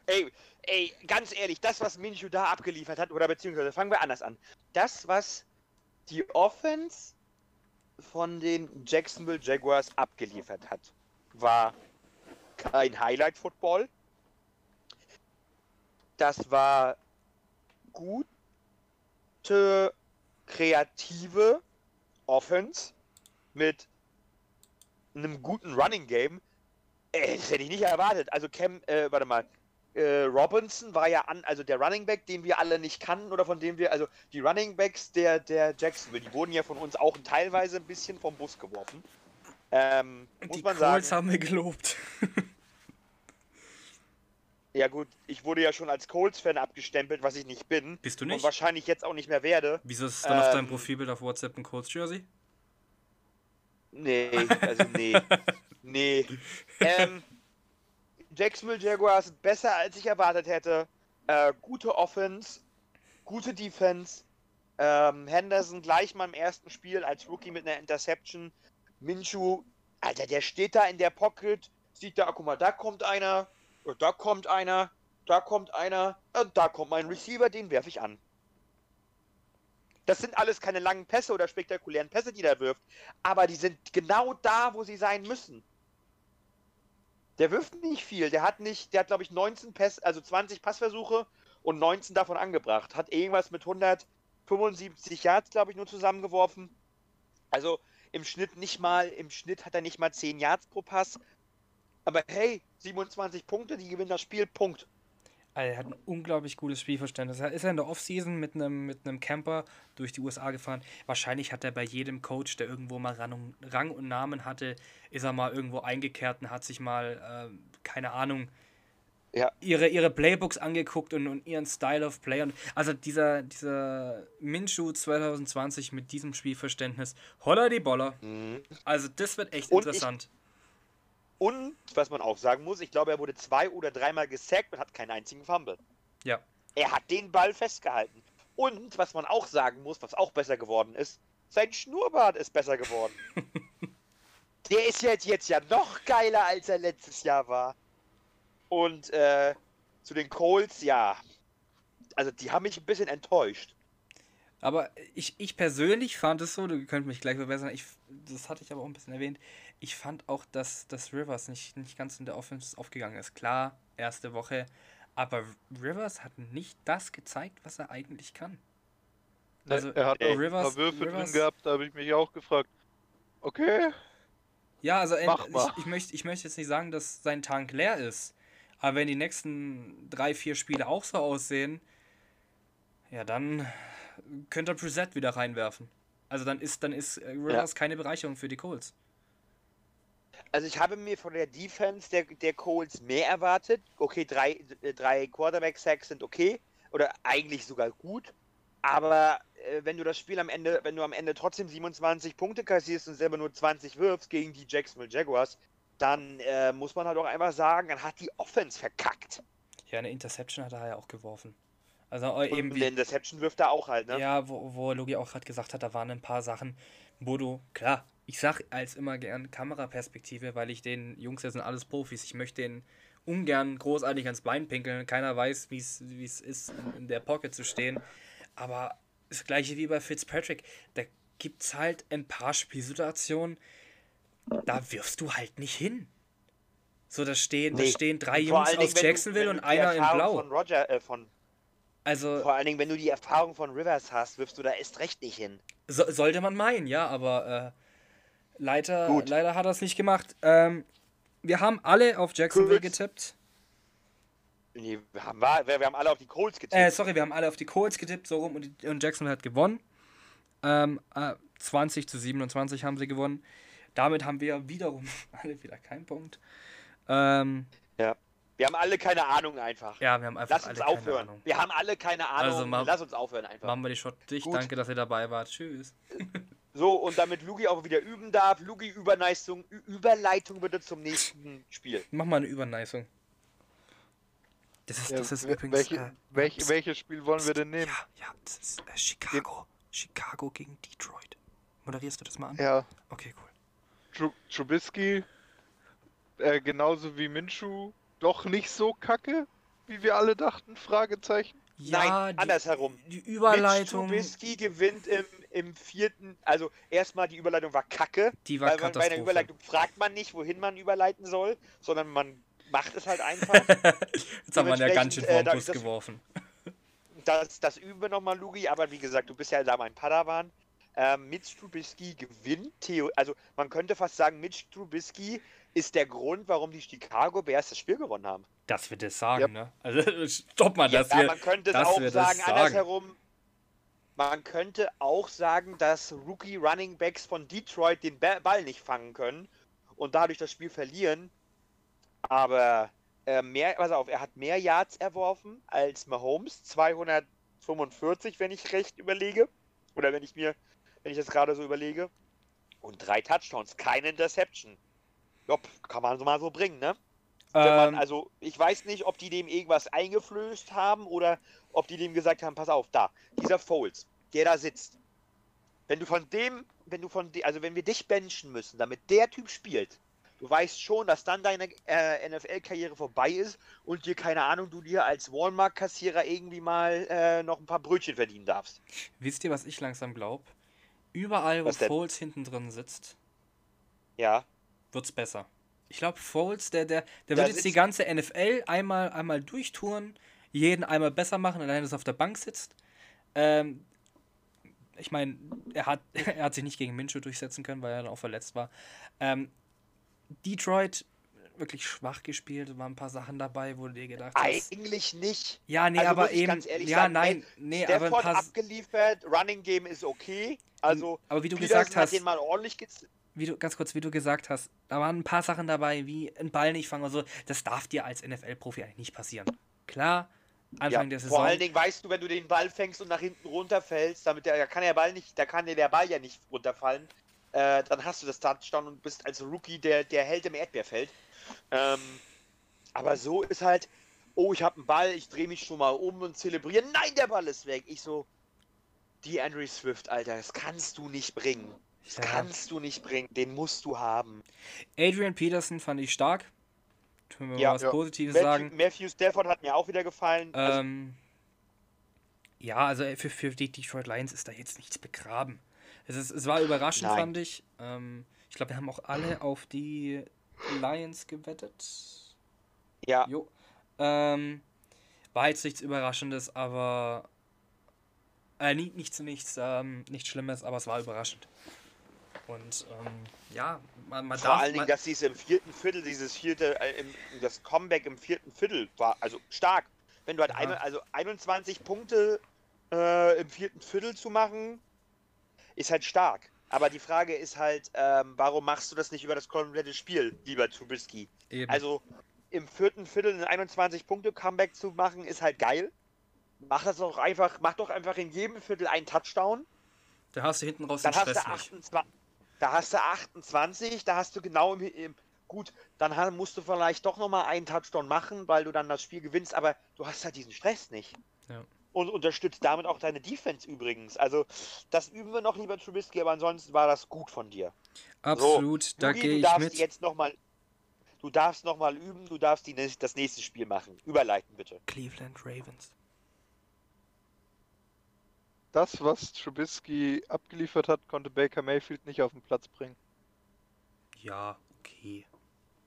ey, ey, ganz ehrlich, das, was Minshew da abgeliefert hat, oder beziehungsweise fangen wir anders an. Das, was die Offense von den Jacksonville Jaguars abgeliefert hat, war kein Highlight-Football. Das war gute, kreative Offense mit einem guten Running Game, äh, das hätte ich nicht erwartet. Also Cam, äh, warte mal, äh, Robinson war ja an, also der Running Back, den wir alle nicht kannten oder von dem wir, also die Running Backs der, der Jacksonville, die wurden ja von uns auch teilweise ein bisschen vom Bus geworfen. Ähm, muss Die man Colts sagen. haben wir gelobt. Ja gut, ich wurde ja schon als Colts-Fan abgestempelt, was ich nicht bin. Bist du Und nicht? wahrscheinlich jetzt auch nicht mehr werde. Wieso ist dann auf deinem Ähm, Profilbild auf WhatsApp ein Colts Jersey? Nee, also nee. nee. Ähm, Jacksonville Jaguars besser als ich erwartet hätte. Äh, gute Offense, gute Defense. Ähm, Henderson gleich mal im ersten Spiel als Rookie mit einer Interception. Minshu, Alter, der steht da in der Pocket, sieht da, guck mal, da kommt einer, und da kommt einer, da kommt einer, da kommt mein Receiver, den werfe ich an. Das sind alles keine langen Pässe oder spektakulären Pässe, die der wirft, aber die sind genau da, wo sie sein müssen. Der wirft nicht viel, der hat nicht, der hat glaube ich 19 Pässe, also 20 Passversuche und 19 davon angebracht. Hat irgendwas mit 175 Yards, glaube ich, nur zusammengeworfen. Also im Schnitt nicht mal, im Schnitt hat er nicht mal 10 Yards pro Pass. Aber hey, 27 Punkte, die gewinnen das Spiel, Punkt. Also er hat ein unglaublich gutes Spielverständnis. Er ist ja in der Offseason mit einem mit einem Camper durch die USA gefahren. Wahrscheinlich hat er bei jedem Coach, der irgendwo mal Rang und, Rang und Namen hatte, ist er mal irgendwo eingekehrt und hat sich mal, äh, keine Ahnung, Ja. ihre, ihre Playbooks angeguckt und, und ihren Style of Play. Und, also dieser, dieser Minshew 2020 mit diesem Spielverständnis, holla die Boller. Also das wird echt Und ich- interessant. Und, was man auch sagen muss, ich glaube, er wurde zwei oder dreimal gesackt und hat keinen einzigen Fumble. Ja. Er hat den Ball festgehalten. Und, was man auch sagen muss, was auch besser geworden ist, sein Schnurrbart ist besser geworden. Der ist jetzt, jetzt ja noch geiler, als er letztes Jahr war. Und äh, zu den Colts, ja. Also, die haben mich ein bisschen enttäuscht. Aber ich, ich persönlich fand es so, du könnt mich gleich verbessern, ich, das hatte ich aber auch ein bisschen erwähnt, ich fand auch, dass, dass Rivers nicht, nicht ganz in der Offense aufgegangen ist. Klar, erste Woche, aber Rivers hat nicht das gezeigt, was er eigentlich kann. Also, er hat auch ein Rivers- paar Würfe Rivers- drin gehabt, da habe ich mich auch gefragt. Okay, Ja, also Mach mal. ich, ich, möchte, ich möchte jetzt nicht sagen, dass sein Tank leer ist, aber wenn die nächsten drei, vier Spiele auch so aussehen, ja, dann könnte er Preset wieder reinwerfen. Also dann ist, dann ist äh, Rivers keine Bereicherung für die Colts. Also ich habe mir von der Defense der, der Colts mehr erwartet. Okay, drei, äh, drei Quarterback-Sacks sind okay. Oder eigentlich sogar gut. Aber äh, wenn du das Spiel am Ende, wenn du am Ende trotzdem 27 Punkte kassierst und selber nur 20 wirfst gegen die Jacksonville Jaguars, dann äh, muss man halt auch einfach sagen, dann hat die Offense verkackt. Ja, eine Interception hat er ja auch geworfen. Also äh, Und eben eine Interception wirft er auch halt, ne? ja, wo, wo Logi auch gerade gesagt hat, da waren ein paar Sachen, wo du, klar, ich sag als immer gern Kameraperspektive, weil ich den Jungs, das sind alles Profis, ich möchte denen ungern großartig ans Bein pinkeln, keiner weiß, wie es es ist, in, der Pocket zu stehen, aber das gleiche wie bei Fitzpatrick, da gibt's halt ein paar Spielsituationen, da wirfst du halt nicht hin. So, da stehen, da Nee. stehen drei Jungs Dingen, aus wenn du- Jacksonville wenn und du einer in Blau. Von Roger, äh, von, Also vor allen Dingen, wenn du die Erfahrung von Rivers hast, wirfst du da erst recht nicht hin. So, sollte man meinen, ja, aber äh, leider, Gut. leider hat er es nicht gemacht. Ähm, wir haben alle auf Jacksonville Kurz. getippt. Nee, wir haben, wir, wir haben alle auf die Colts getippt. Äh, sorry, wir haben alle auf die Colts getippt, so rum, und, und Jacksonville hat gewonnen. Ähm, äh, 20 zu 27 haben sie gewonnen. Damit haben wir wiederum alle wieder keinen Punkt. Ähm, Wir haben alle keine Ahnung einfach. ja, wir haben einfach Lass uns alle keine aufhören. Ahnung. Wir haben alle keine Ahnung. Also Lass uns aufhören einfach. Machen wir die Shot dicht. Gut. Danke, dass ihr dabei wart. Tschüss. So, und damit Lugi auch wieder üben darf. Lugi Überleistung, Ü Überleitung bitte zum nächsten Spiel. Mach mal eine Überneisung. Das ist, Ja, das ist übrigens. welche, äh, welch, pst, welches Spiel wollen wir denn nehmen? Ja, ja, das ist äh, Chicago. Chicago gegen Detroit. Moderierst du das mal an? Ja, Okay, cool. Tru Trubisky, äh, genauso wie Minshu, doch nicht so kacke, wie wir alle dachten? Fragezeichen. Ja, Nein, andersherum. Die Mitch Überleitung, Trubisky gewinnt im, im vierten. Also, erstmal die Überleitung war kacke. die war weil man, bei einer. Überleitung fragt man nicht, wohin man überleiten soll, sondern man macht es halt einfach. Jetzt haben wir ja ganz schön dementsprechend, vor äh, den Bus das- geworfen. das, das üben wir nochmal, Lugi. Aber wie gesagt, du bist ja da mein Padawan. Ähm, Mitch Trubisky gewinnt, Theo also man könnte fast sagen, Mitch Trubisky ist der Grund, warum die Chicago Bears das Spiel gewonnen haben. Dass wir das sagen, Ja. ne? Also stopp mal, Ja, dass wir. man könnte es auch sagen, das sagen. andersherum. Man könnte auch sagen, dass Rookie Running Backs von Detroit den Ba- Ball nicht fangen können und dadurch das Spiel verlieren. Aber äh, mehr, pass auf, er hat mehr Yards erworfen als Mahomes, 245, wenn ich recht überlege. Oder wenn ich mir, wenn ich das gerade so überlege. Und drei Touchdowns, keine Interception. Jopp, kann man so mal so bringen, ne? Man, Ähm, also ich weiß nicht, ob die dem irgendwas eingeflößt haben oder ob die dem gesagt haben, pass auf, da, dieser Foles, der da sitzt. Wenn du von dem, wenn du von de, also wenn wir dich benchen müssen, damit der Typ spielt, du weißt schon, dass dann deine äh, NFL-Karriere vorbei ist und dir, keine Ahnung, du dir als Walmart-Kassierer irgendwie mal äh, noch ein paar Brötchen verdienen darfst. wisst ihr, was ich langsam glaube? Überall, wo? Foles hinten drin sitzt, Ja, wird's besser. Ich glaube, Foles, der, der, der wird jetzt die ganze NFL einmal, einmal durchtouren, jeden einmal besser machen, allein dass er auf der Bank sitzt. Ähm, ich meine, er hat, er hat sich nicht gegen Minshew durchsetzen können, weil er dann auch verletzt war. Ähm, Detroit wirklich schwach gespielt, waren ein paar Sachen dabei, wo du dir gedacht hast. eigentlich nicht. Ja, nee, Also aber eben. ganz ehrlich ja, sagen, nein, nee, aber ein Stafford paar. abgeliefert, Running Game ist okay. Also aber wie du Peterson gesagt hast, den mal ordentlich wie du, ganz kurz, wie du gesagt hast, da waren ein paar Sachen dabei, wie ein Ball nicht fangen oder so. Das darf dir als NFL-Profi eigentlich nicht passieren. Klar, Anfang der Saison. Vor allen Dingen weißt du, wenn du den Ball fängst und nach hinten runterfällst, damit der, da kann der Ball nicht, da kann dir der Ball ja nicht runterfallen, äh, dann hast du das Touchdown und bist als Rookie der, der Held im Erdbeerfeld. Ähm, aber so ist halt, oh, ich habe einen Ball, ich drehe mich schon mal um und zelebriere. Nein, der Ball ist weg. Ich so, die Andrew Swift, Alter, das kannst du nicht bringen. Das Ja. kannst du nicht bringen. Den musst du haben. Adrian Peterson fand ich stark. Können wir Ja. mal was Ja. Positives Matthew, sagen. Matthew Stafford hat mir auch wieder gefallen. Also, Ähm, ja, also für, für die Detroit Lions ist da jetzt nichts begraben. Es, ist, es war überraschend, Nein. fand ich. Ähm, ich glaube, wir haben auch alle auf die Lions gewettet. ja, Jo. Ähm, war jetzt nichts Überraschendes, aber. Äh, nichts, nichts, ähm, nichts Schlimmes, aber es war überraschend. Und ähm, ja, man, man Vor darf. allen Dingen, dass dies im vierten Viertel, dieses vierte, äh, im, das Comeback im vierten Viertel war, also stark. Wenn du halt Ja. einmal, also 21 Punkte äh, im vierten Viertel zu machen, ist halt stark. Aber die Frage ist halt, ähm, warum machst du das nicht über das komplette Spiel, lieber Trubisky? eben. Also im vierten Viertel ein 21 Punkte Comeback zu machen, ist halt geil. Mach das doch einfach, mach doch einfach in jedem Viertel einen Touchdown. da hast du hinten raus den Dann hast, du Stress nicht. 28, da hast du 28, da hast du genau im, im gut, dann musst du vielleicht doch nochmal einen Touchdown machen, weil du dann das Spiel gewinnst, aber du hast halt diesen Stress nicht. Ja. Und unterstützt damit auch deine Defense übrigens. Also, das üben wir noch, lieber Trubisky, aber ansonsten war das gut von dir. Absolut, da Lugi, gehe du ich darfst mit. jetzt nochmal. Du darfst nochmal üben, du darfst die, das nächste Spiel machen. Überleiten bitte. Cleveland Ravens. Das, was Trubisky abgeliefert hat, konnte Baker Mayfield nicht auf den Platz bringen. Ja, okay.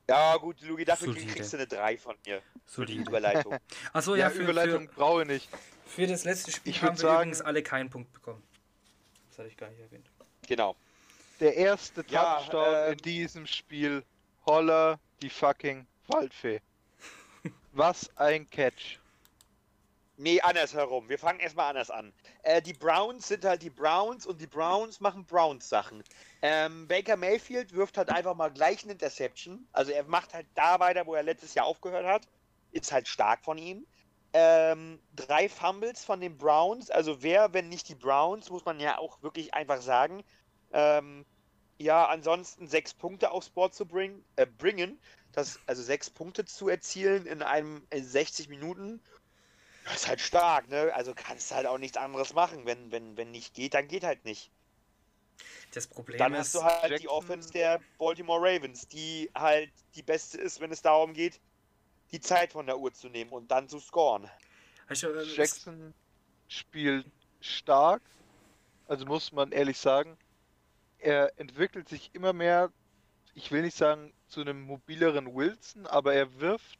Ja, gut, Lugi, dafür Solide. kriegst du eine 3 von mir. Solide. Überleitung. Achso, ja, ja, für, Überleitung für, brauche ich nicht. für das letzte Spiel Ich haben wir sagen- übrigens alle keinen Punkt bekommen. Das hatte ich gar nicht erwähnt. genau. Der erste Ja, Touchdown ähm, in diesem Spiel. Holler die fucking Waldfee. Was ein Catch. Nee, andersherum. Wir fangen erstmal anders an. Äh, die Browns sind halt die Browns und die Browns machen Browns-Sachen. Ähm, Baker Mayfield wirft halt einfach mal gleich eine Interception. Also er macht halt da weiter, wo er letztes Jahr aufgehört hat. Ist halt stark von ihm. Ähm, drei Fumbles von den Browns. Also wer, wenn nicht die Browns, muss man ja auch wirklich einfach sagen. Ähm, ja, ansonsten sechs Punkte aufs Board zu bringen, äh, bringen. Das, also sechs Punkte zu erzielen in einem in 60 Minuten. Das ist halt stark, ne? Also kannst halt auch nichts anderes machen. Wenn, wenn, wenn nicht geht, dann geht halt nicht. Das Problem Dann ist, hast du halt die Jackson- Offense der Baltimore Ravens, die halt die beste ist, wenn es darum geht, die Zeit von der Uhr zu nehmen und dann zu scoren. es- Jackson spielt stark. Also muss man ehrlich sagen, er entwickelt sich immer mehr, ich will nicht sagen zu einem mobileren Wilson, aber er wirft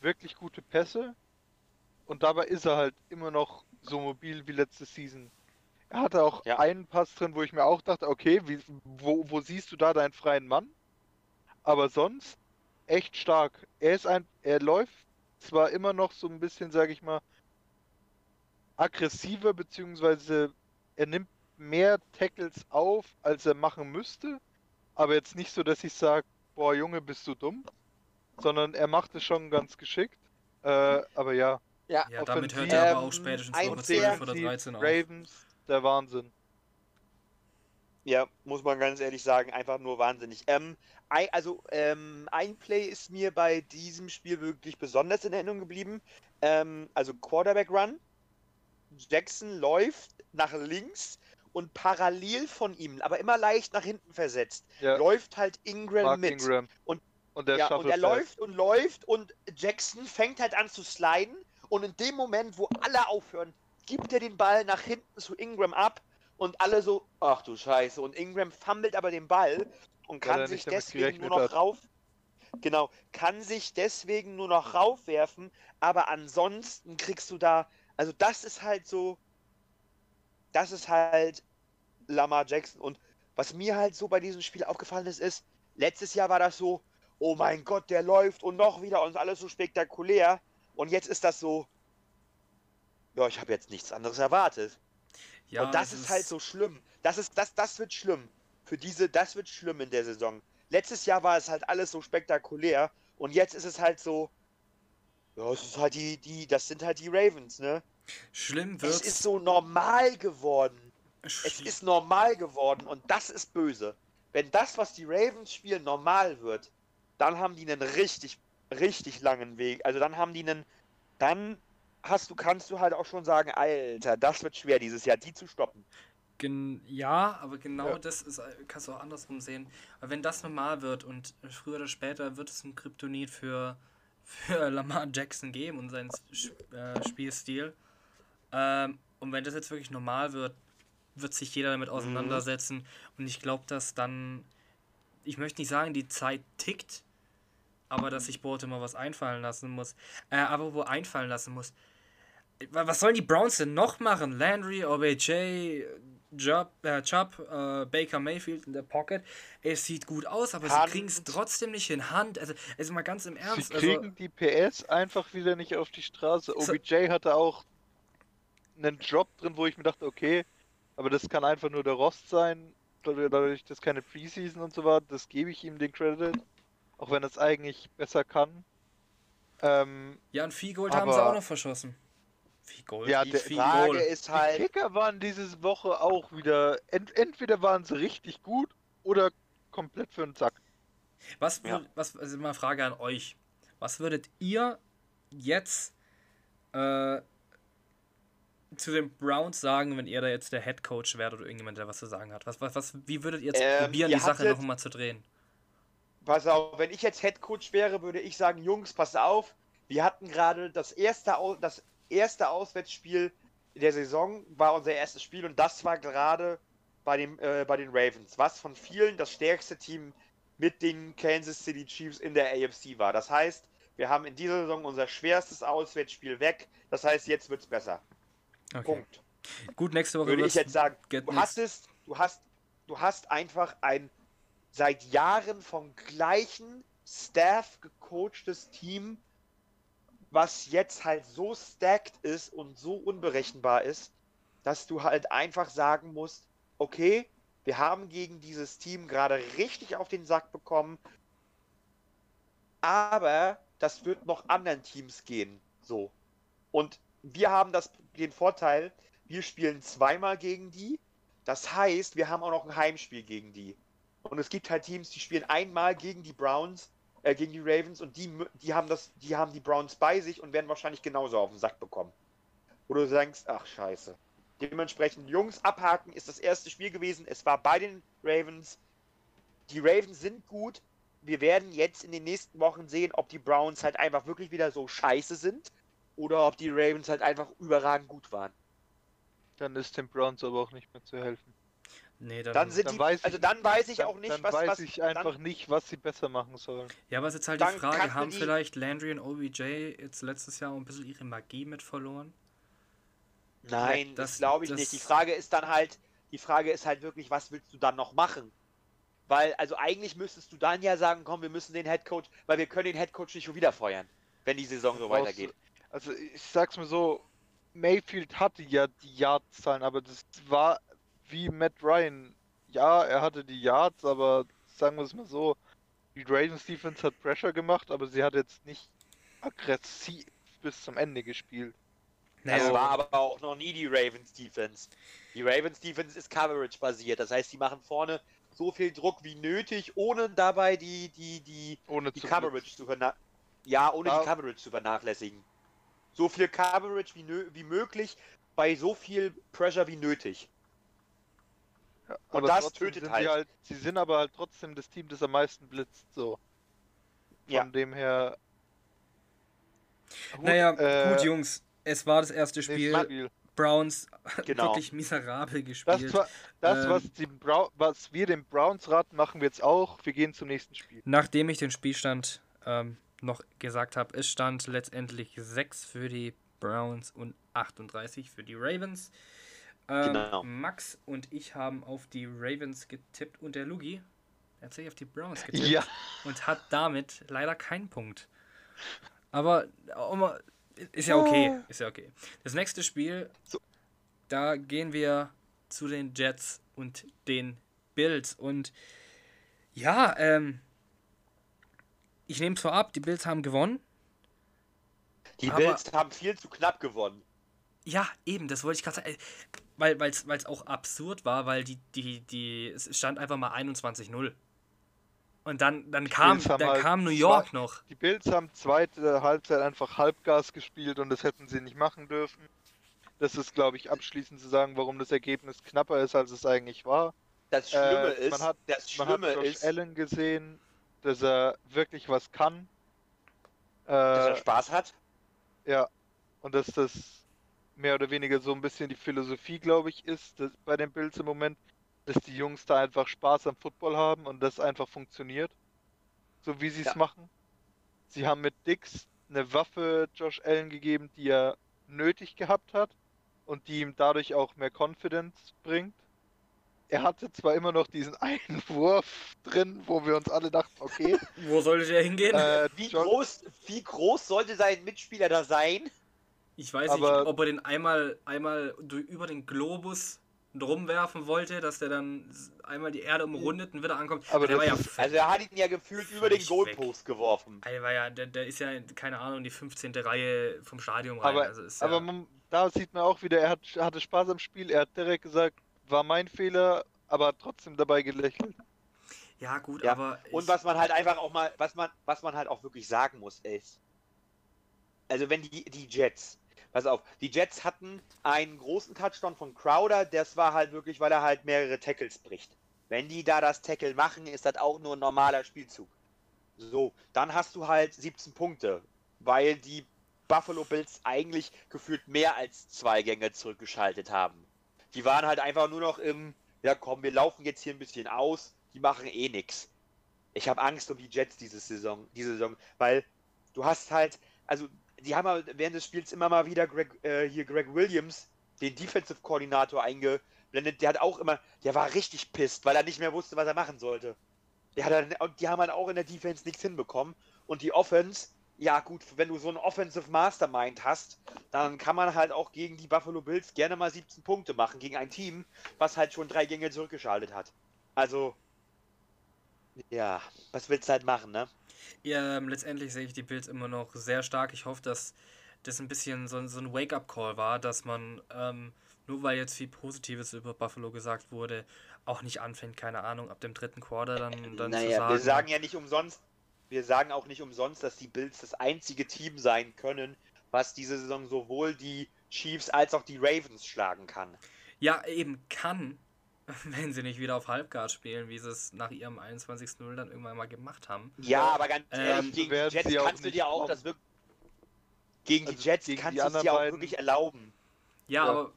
wirklich gute Pässe und dabei ist er halt immer noch so mobil wie letzte Season. Er hatte auch Ja. einen Pass drin, wo ich mir auch dachte, okay, wie, wo, wo siehst du da deinen freien Mann? Aber sonst echt stark. Er ist ein, er läuft zwar immer noch so ein bisschen, sage ich mal, aggressiver, beziehungsweise er nimmt mehr Tackles auf, als er machen müsste, aber jetzt nicht so, dass ich sage, boah Junge, bist du dumm, sondern er macht es schon ganz geschickt. Äh, aber ja, Ja, Ja, damit hört er aber auch Ähm, spätestens ein Woche sehr- 12 oder defensiv 13 auf. Ravens, der Wahnsinn. Ja, muss man ganz ehrlich sagen, einfach nur wahnsinnig. Ähm, ein, also ähm, ein Play ist mir bei diesem Spiel wirklich besonders in Erinnerung geblieben. Ähm, also Quarterback Run. Jackson läuft nach links und parallel von ihm, aber immer leicht nach hinten versetzt, Ja, läuft halt Ingram Mark mit. Ingram. Und- und der ja, und er läuft und läuft und Jackson fängt halt an zu sliden und in dem Moment, wo alle aufhören, gibt er den Ball nach hinten zu Ingram ab und alle so, ach du Scheiße. Und Ingram fummelt aber den Ball und kann sich deswegen nur noch hat. rauf. Genau, kann sich deswegen nur noch raufwerfen, aber ansonsten kriegst du da, also das ist halt so, das ist halt Lamar Jackson. Und was mir halt so bei diesem Spiel aufgefallen ist, ist, letztes Jahr war das so, oh mein Gott, der läuft und noch wieder und alles so spektakulär. Und jetzt ist das so, ja, ich habe jetzt nichts anderes erwartet. Ja, und das es ist halt so schlimm. Das ist, das, das wird schlimm. Für diese, das wird schlimm in der Saison. Letztes Jahr war es halt alles so spektakulär und jetzt ist es halt so, ja, es ist halt die, die, das sind halt die Ravens, ne? Schlimm Es wird's. ist so normal geworden. Es Schl- ist normal geworden und das ist böse. Wenn das, was die Ravens spielen, normal wird, dann haben die einen richtig, richtig langen Weg. Also dann haben die einen, dann hast du, kannst du halt auch schon sagen, Alter, das wird schwer dieses Jahr, die zu stoppen. Gen ja, aber genau Ja. das ist, äh, kannst du auch andersrum sehen. Aber wenn das normal wird und früher oder später wird es ein Kryptonit für, für Lamar Jackson geben und seinen äh, Spielstil. Ähm, und wenn das jetzt wirklich normal wird, wird sich jeder damit auseinandersetzen. Und ich glaube, dass dann, ich möchte nicht sagen, die Zeit tickt, aber dass sich Baltimore was einfallen lassen muss. Äh, aber wo einfallen lassen muss. Wa- Was sollen die Browns denn noch machen? Landry, OBJ, Chubb, äh, Chubb äh, Baker Mayfield in der Pocket. Es sieht gut aus, aber Hand. sie kriegen es trotzdem nicht in Hand. Also, also mal ganz im Sie Ernst. kriegen Also, die PS einfach wieder nicht auf die Straße. So- OBJ hatte auch einen Drop drin, wo ich mir dachte, okay, aber das kann einfach nur der Rost sein, dadurch, dass keine Preseason und so war, das gebe ich ihm den Credit, auch wenn es eigentlich besser kann. Ähm, ja, und Viehgold haben sie aber- auch noch verschossen. Viehgold? Ja, Die? Frage ist die halt, Kicker waren diese Woche auch wieder, ent entweder waren sie richtig gut oder komplett für den Sack. Was, Ja. würd- was, also mal eine Frage an euch. Was würdet ihr jetzt äh, zu den Browns sagen, wenn ihr da jetzt der Head Coach wärt oder irgendjemand, der was zu sagen hat? Was, was, was, wie würdet ihr jetzt Ähm, probieren, ihr die Sache hattet- noch mal zu drehen? Pass auf, wenn ich jetzt Headcoach wäre, würde ich sagen, Jungs, pass auf, wir hatten gerade das erste, Au- das erste Auswärtsspiel der Saison, war unser erstes Spiel und das war gerade bei, dem, äh, bei den Ravens, was von vielen das stärkste Team mit den Kansas City Chiefs in der AFC war. Das heißt, wir haben in dieser Saison unser schwerstes Auswärtsspiel weg. Das heißt, jetzt wird's besser. Okay. Punkt. Gut, nächste Woche Würde ich jetzt sagen. Du nix. hattest, du hast, du hast einfach ein seit Jahren vom gleichen Staff gecoachtes Team, was jetzt halt so stacked ist und so unberechenbar ist, dass du halt einfach sagen musst, okay, wir haben gegen dieses Team gerade richtig auf den Sack bekommen, aber das wird noch anderen Teams gehen, so. Und wir haben das, den Vorteil, wir spielen zweimal gegen die, das heißt, wir haben auch noch ein Heimspiel gegen die. Und es gibt halt Teams, die spielen einmal gegen die Browns, äh, gegen die Ravens und die, die haben das, die haben die Browns bei sich und werden wahrscheinlich genauso auf den Sack bekommen. Wo du denkst, ach scheiße. Dementsprechend, Jungs, abhaken ist das erste Spiel gewesen. Es war bei den Ravens. Die Ravens sind gut. Wir werden jetzt in den nächsten Wochen sehen, ob die Browns halt einfach wirklich wieder so scheiße sind oder ob die Ravens halt einfach überragend gut waren. Dann ist dem Browns aber auch nicht mehr zu helfen. Nee, dann, Dann sind dann die, weiß also ich- dann weiß ich dann, auch nicht, dann was, weiß was ich einfach dann, nicht, was sie besser machen sollen. ja, aber es ist jetzt halt dann die Frage, haben die- vielleicht Landry und OBJ jetzt letztes Jahr auch ein bisschen ihre Magie mit verloren? Nein, das- das glaube ich das- nicht. Die Frage ist dann halt, die Frage ist halt wirklich, was willst du dann noch machen? Weil, also eigentlich müsstest du dann ja sagen, komm, wir müssen den Headcoach, weil wir können den Headcoach nicht schon wieder feuern, wenn die Saison so weitergeht. Also ich sag's mir so, Mayfield hatte ja die Yards-Zahlen, aber das war wie Matt Ryan. Ja, er hatte die Yards, aber sagen wir es mal so, die Ravens Defense hat Pressure gemacht, aber sie hat jetzt nicht aggressiv bis zum Ende gespielt. Das Naja, war aber auch noch nie die Ravens Defense. Die Ravens Defense ist Coverage basiert. Das heißt, die machen vorne so viel Druck wie nötig, ohne dabei die, die, die, Ohne die zu Coverage zu vernachlässigen. Ja, ohne Ja. die Coverage zu vernachlässigen. So viel Coverage wie, nö wie möglich, bei so viel Pressure wie nötig. Ja, Und aber das tötet sind halt. Sie, halt. Sie sind aber halt trotzdem das Team, das am meisten blitzt. So. Von Ja. dem her. Gut, naja, äh, gut, Jungs. Es war das erste Spiel. Spiel. Browns Genau. wirklich miserabel Das, gespielt. war, das Ähm, was, was wir den Browns raten, machen wir jetzt auch. Wir gehen zum nächsten Spiel. Nachdem ich den Spielstand ähm, noch gesagt habe, es stand letztendlich 6 für die Browns und 38 für die Ravens. Ähm, Genau. Max und ich haben auf die Ravens getippt und der Lugi hat tatsächlich auf die Browns getippt Ja, und hat damit leider keinen Punkt. Aber mal, ist ja okay, ist ja okay. Das nächste Spiel, So. da gehen wir zu den Jets und den Bills und ja, ähm, ich nehme es vorab, die Bills haben gewonnen. Die Bills haben viel zu knapp gewonnen. Ja, eben, das wollte ich gerade sagen. Äh, Weil es auch absurd war, weil die, die, die, es stand einfach mal 21-0. Und dann, dann, kam, dann halt kam New zwei- York noch. die Bills haben zweite Halbzeit einfach Halbgas gespielt und das hätten sie nicht machen dürfen. Das ist, glaube ich, abschließend zu sagen, warum das Ergebnis knapper ist, als es eigentlich war. Das Schlimme Äh, ist, man hat- das Man hat Schlimme Josh ist, Allen gesehen, dass er wirklich was kann. dass er Äh, Spaß hat. ja, und dass das mehr oder weniger so ein bisschen die Philosophie, glaube ich, ist dass bei den Bills im Moment, dass die Jungs da einfach Spaß am Football haben und das einfach funktioniert. So wie sie es Ja. machen. Sie haben mit Dix eine Waffe Josh Allen gegeben, die er nötig gehabt hat und die ihm dadurch auch mehr Confidence bringt. Er hatte zwar immer noch diesen einen Wurf drin, wo wir uns alle dachten, okay, Wo sollte der hingehen? äh, Wie Josh- groß, wie groß sollte sein Mitspieler da sein? Ich weiß Aber- nicht, ob er den einmal, einmal über den Globus drum werfen wollte, dass der dann einmal die Erde umrundet und wieder ankommt. Aber der war ja, Also er hat ihn ja gefühlt über den Goalpost geworfen. der war ja, der, der ist ja, keine Ahnung, die 15. Reihe vom Stadion rein. Aber, also ist aber ja, man, da sieht man auch wieder, er hat, hatte Spaß am Spiel, er hat direkt gesagt, war mein Fehler, aber hat trotzdem dabei gelächelt. ja gut, Ja, aber Und was man halt einfach auch mal, was man, was man halt auch wirklich sagen muss, ist, also wenn die, die Jets, pass auf, die Jets hatten einen großen Touchdown von Crowder, das war halt wirklich, weil er halt mehrere Tackles bricht. Wenn die da das Tackle machen, ist das auch nur ein normaler Spielzug. So, dann hast du halt 17 Punkte, weil die Buffalo Bills eigentlich gefühlt mehr als zwei Gänge zurückgeschaltet haben. Die waren halt einfach nur noch im, ja komm, wir laufen jetzt hier ein bisschen aus, die machen eh nix. Ich habe Angst um die Jets diese Saison, diese Saison, weil du hast halt, also die haben ja während des Spiels immer mal wieder Greg, äh, hier Greg Williams, den Defensive Koordinator eingeblendet. Der hat auch immer, der war richtig pisst, weil er nicht mehr wusste, was er machen sollte. Der dann, die haben halt auch in der Defense nichts hinbekommen. Und die Offense, ja gut, wenn du so einen Offensive Mastermind hast, dann kann man halt auch gegen die Buffalo Bills gerne mal 17 Punkte machen, gegen ein Team, was halt schon drei Gänge zurückgeschaltet hat. Also, ja, was willst du halt machen, ne? Ja, ähm, letztendlich sehe ich die Bills immer noch sehr stark. Ich hoffe, dass das ein bisschen so, ein- so ein Wake-up-Call war, dass man, ähm, nur weil jetzt viel Positives über Buffalo gesagt wurde, auch nicht anfängt, keine Ahnung, ab dem dritten Quarter dann, dann zu naja, sagen. wir sagen ja nicht umsonst, wir sagen auch nicht umsonst, dass die Bills das einzige Team sein können, was diese Saison sowohl die Chiefs als auch die Ravens schlagen kann. Ja, eben kann, wenn sie nicht wieder auf Halbgas spielen, wie sie es nach ihrem 21-0 dann irgendwann mal gemacht haben. Ja, aber ganz Ähm, ehrlich, gegen die werden Jets kannst du nicht dir auch kommen. das wirklich. Gegen die Also Jets gegen kannst die du es dir auch wirklich erlauben. Ja, Ja. aber.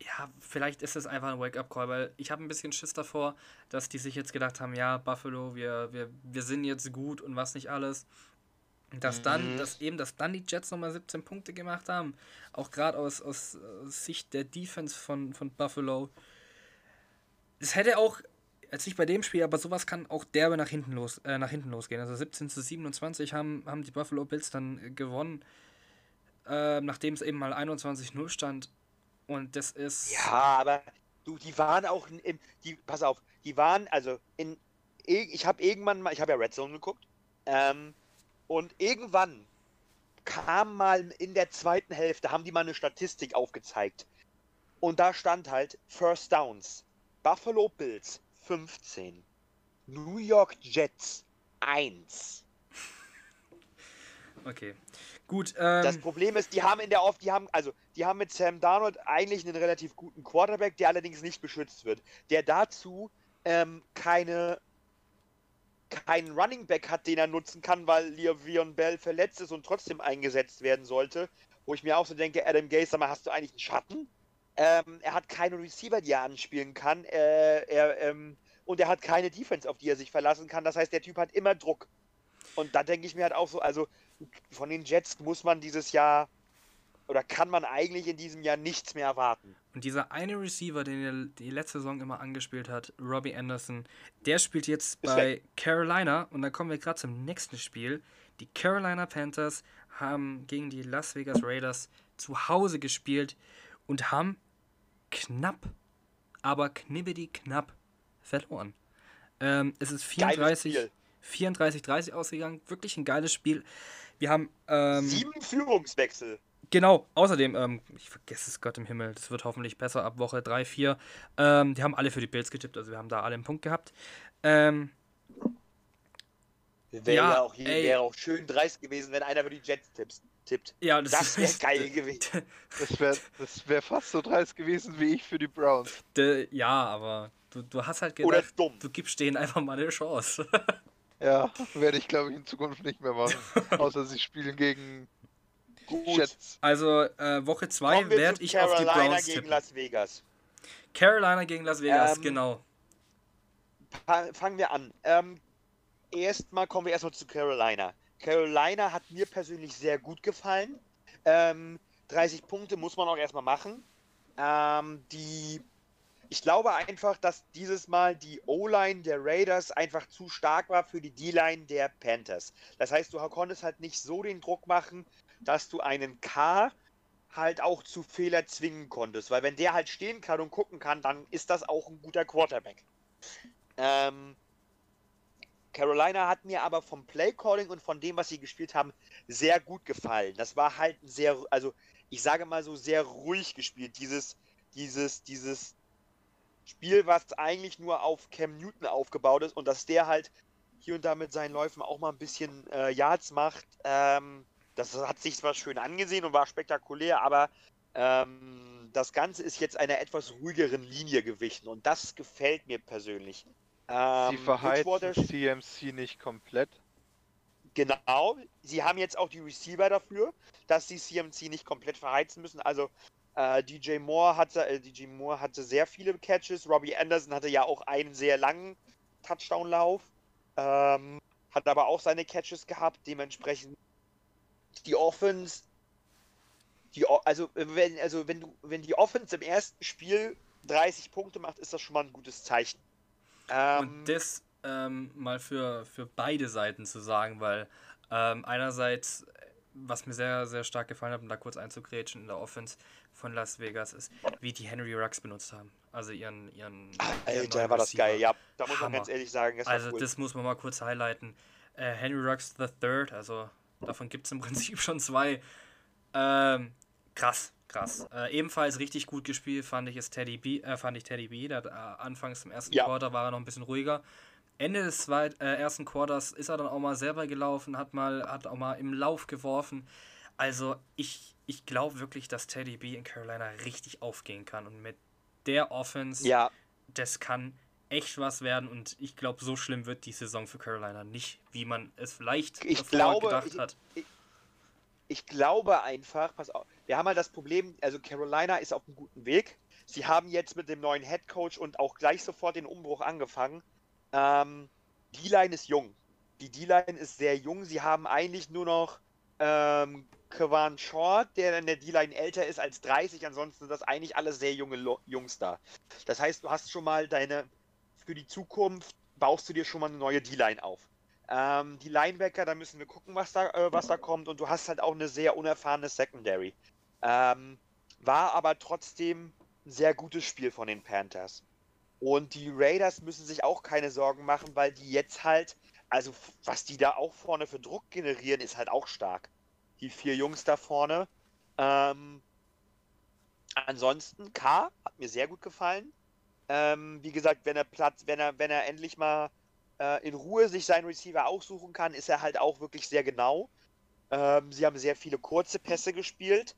Ja, vielleicht ist es einfach ein Wake-up-Call, weil ich habe ein bisschen Schiss davor, dass die sich jetzt gedacht haben, ja, Buffalo, wir, wir, wir sind jetzt gut und was nicht alles. Dass dann, mhm. dass eben, dass dann die Jets nochmal 17 Punkte gemacht haben. Auch gerade aus, aus, aus, Sicht der Defense von, von Buffalo. Es hätte auch, als nicht bei dem Spiel, aber sowas kann auch derbe nach hinten los, äh, nach hinten losgehen. Also 17 zu 27 haben, haben die Buffalo Bills dann gewonnen. Äh, nachdem es eben mal 21-0 stand. Und das ist. Ja, aber du, die waren auch im. Die, pass auf, die waren, also in. Ich habe irgendwann mal, ich habe ja Red Zone geguckt. Ähm, und irgendwann kam mal in der zweiten Hälfte, haben die mal eine Statistik aufgezeigt. Und da stand halt First Downs. Buffalo Bills 15. New York Jets 1. Okay. Gut. Ähm, das Problem ist, die haben in der Off, die haben, also, die haben mit Sam Darnold eigentlich einen relativ guten Quarterback, der allerdings nicht beschützt wird. Der dazu ähm, keine keinen Running Back hat, den er nutzen kann, weil Le'Veon Bell verletzt ist und trotzdem eingesetzt werden sollte. Wo ich mir auch so denke, Adam sag mal, hast du eigentlich einen Schatten? Ähm, er hat keine Receiver, die er anspielen kann. Äh, er, ähm, und er hat keine Defense, auf die er sich verlassen kann. Das heißt, der Typ hat immer Druck. Und da denke ich mir halt auch so, also von den Jets muss man dieses Jahr oder kann man eigentlich in diesem Jahr nichts mehr erwarten. Und dieser eine Receiver, den er die letzte Saison immer angespielt hat, Robbie Anderson, der spielt jetzt Ist bei weg. Carolina und dann kommen wir gerade zum nächsten Spiel. Die Carolina Panthers haben gegen die Las Vegas Raiders zu Hause gespielt und haben knapp, aber knibbedi knapp verloren. Ähm, es ist 34, 34-30 ausgegangen. Wirklich ein geiles Spiel. Wir haben ähm, sieben Führungswechsel. Genau, außerdem, ähm, ich vergesse es Gott im Himmel, das wird hoffentlich besser ab Woche 3, 4. Ähm, die haben alle für die Bills getippt, also wir haben da alle einen Punkt gehabt. Ähm, wäre ja, auch, hier, wäre auch schön dreist gewesen, wenn einer für die Jets tipps, tippt. Ja, das, das wäre geil gewesen. Das wäre das wär fast so dreist gewesen wie ich für die Browns. De, ja, aber du, du hast halt gedacht, du gibst denen einfach mal eine Chance. ja, werde ich glaube ich in Zukunft nicht mehr machen. Außer sie spielen gegen Gut. Also äh, Woche 2 werde ich auf die Browns gegen Las Vegas. Carolina gegen Las Vegas, ähm, genau. Fangen wir an. Ähm, erstmal kommen wir erstmal zu Carolina. Carolina hat mir persönlich sehr gut gefallen. Ähm, 30 Punkte muss man auch erstmal machen. Ähm, die, ich glaube einfach, dass dieses Mal die O-Line der Raiders einfach zu stark war für die D-Line der Panthers. Das heißt, du konntest halt nicht so den Druck machen, dass du einen K halt auch zu Fehler zwingen konntest. Weil wenn der halt stehen kann und gucken kann, dann ist das auch ein guter Quarterback. Ähm, Carolina hat mir aber vom Playcalling und von dem, was sie gespielt haben, sehr gut gefallen. Das war halt sehr, also ich sage mal so sehr ruhig gespielt. Dieses, dieses, dieses Spiel, was eigentlich nur auf Cam Newton aufgebaut ist und dass der halt hier und da mit seinen Läufen auch mal ein bisschen äh, Yards macht. Ähm, das hat sich zwar schön angesehen und war spektakulär, aber ähm, das Ganze ist jetzt einer etwas ruhigeren Linie gewichen und das gefällt mir persönlich. Ähm, sie verheizen CMC nicht komplett. Genau, sie haben jetzt auch die Receiver dafür, dass sie CMC nicht komplett verheizen müssen. Also äh, DJ Moore hatte, äh, DJ Moore hatte sehr viele Catches, Robbie Anderson hatte ja auch einen sehr langen Touchdown-Lauf, ähm, hat aber auch seine Catches gehabt. Dementsprechend die Offense, die, also wenn, also wenn du, wenn die Offense im ersten Spiel 30 Punkte macht, ist das schon mal ein gutes Zeichen. Ähm, Und das ähm, mal für, für beide Seiten zu sagen, weil ähm, einerseits, was mir sehr, sehr stark gefallen hat, um da kurz einzugrätschen in der Offense von Las Vegas, ist, wie die Henry Rux benutzt haben. Also ihren, ihren. Alter, ihren war das geil, ja. Da muss Hammer. man ganz ehrlich sagen, das Also, cool. das muss man mal kurz highlighten. Äh, Henry Rux III, also Davon gibt es im Prinzip schon zwei. Ähm, krass, krass. Äh, ebenfalls richtig gut gespielt fand ich es Teddy B. Äh, fand ich Teddy B. Der äh, anfangs im ersten ja. Quarter war er noch ein bisschen ruhiger. Ende des zweit, äh, ersten Quarters ist er dann auch mal selber gelaufen, hat mal, hat auch mal im Lauf geworfen. Also ich, ich glaube wirklich, dass Teddy B in Carolina richtig aufgehen kann und mit der Offense, ja. das kann echt was werden und ich glaube, so schlimm wird die Saison für Carolina nicht, wie man es vielleicht ich glaube, gedacht hat. Ich, ich, glaube einfach, pass auf, wir haben halt das Problem, also Carolina ist auf einem guten Weg. Sie haben jetzt mit dem neuen Head Coach und auch gleich sofort den Umbruch angefangen. Ähm, die Line ist jung. Die D-Line ist sehr jung. Sie haben eigentlich nur noch ähm, Kavan Short, der in der D-Line älter ist als 30. Ansonsten sind das eigentlich alle sehr junge Lo Jungs da. Das heißt, du hast schon mal deine, für die Zukunft baust du dir schon mal eine neue D-Line auf. Ähm, die Linebacker, da müssen wir gucken, was da, äh, was da kommt. Und du hast halt auch eine sehr unerfahrene Secondary. Ähm, war aber trotzdem ein sehr gutes Spiel von den Panthers. Und die Raiders müssen sich auch keine Sorgen machen, weil die jetzt halt, also was die da auch vorne für Druck generieren, ist halt auch stark. Die vier Jungs da vorne. Ähm, ansonsten, K hat mir sehr gut gefallen. Ähm, wie gesagt, wenn er Platz, wenn er, wenn er endlich mal äh, in Ruhe sich seinen Receiver aussuchen kann, ist er halt auch wirklich sehr genau. Ähm, sie haben sehr viele kurze Pässe gespielt.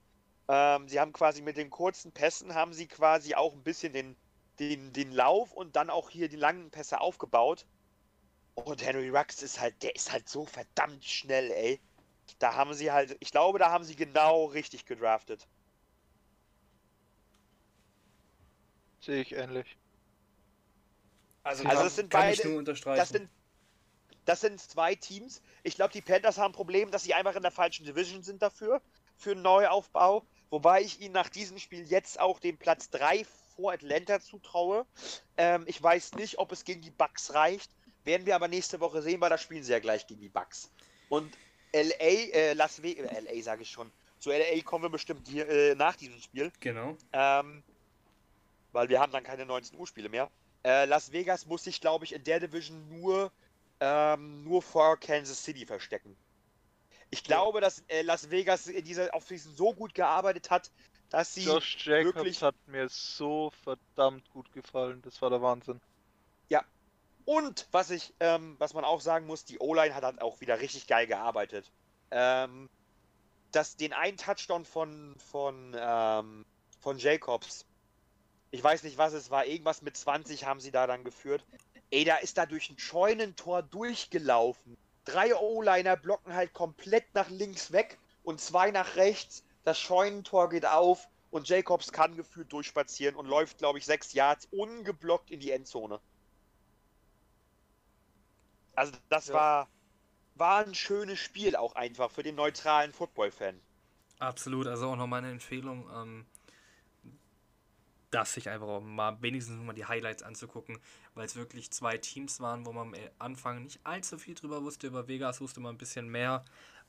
Ähm, sie haben quasi mit den kurzen Pässen haben sie quasi auch ein bisschen den, den, den Lauf und dann auch hier die langen Pässe aufgebaut. Und Henry Rux ist halt, der ist halt so verdammt schnell, ey. Da haben sie halt, ich glaube, da haben sie genau richtig gedraftet. Sehe ich ähnlich. Also, Also das sind kann beide- ich nur unterstreichen. Das sind, das sind zwei Teams. Ich glaube, die Panthers haben ein Problem, dass sie einfach in der falschen Division sind dafür, für einen Neuaufbau. Wobei ich ihnen nach diesem Spiel jetzt auch den Platz 3 vor Atlanta zutraue. Ähm, ich weiß nicht, ob es gegen die Bucks reicht. Werden wir aber nächste Woche sehen, weil da spielen sie ja gleich gegen die Bucks. Und LA, äh, Las Vegas, äh, LA sage ich schon. Zu LA kommen wir bestimmt hier, äh, nach diesem Spiel. Genau. Ähm, weil wir haben dann keine 19 Uhr Spiele mehr. Äh, Las Vegas muss sich, glaube ich, in der Division nur, ähm, nur vor Kansas City verstecken. Ich glaube, dass äh, Las Vegas in dieser diesen so gut gearbeitet hat, dass sie Josh Jacobs wirklich- hat mir so verdammt gut gefallen. Das war der Wahnsinn. und was ich, ähm, was man auch sagen muss, die O-Line hat halt auch wieder richtig geil gearbeitet. Ähm, dass den einen Touchdown von von ähm, von Jacobs, ich weiß nicht, was es war, irgendwas mit 20 haben sie da dann geführt. Ey, da ist da durch ein Scheunentor durchgelaufen. Drei O-Liner blocken halt komplett nach links weg und zwei nach rechts. Das Scheunentor geht auf und Jacobs kann gefühlt durchspazieren und läuft, glaube ich, sechs Yards ungeblockt in die Endzone. Also das Ja. war, war ein schönes Spiel auch einfach für den neutralen Football-Fan. Absolut, also auch noch meine Empfehlung, ähm, das sich einfach auch mal wenigstens mal die Highlights anzugucken, weil es wirklich zwei Teams waren, wo man am Anfang nicht allzu viel drüber wusste. Über Vegas wusste man ein bisschen mehr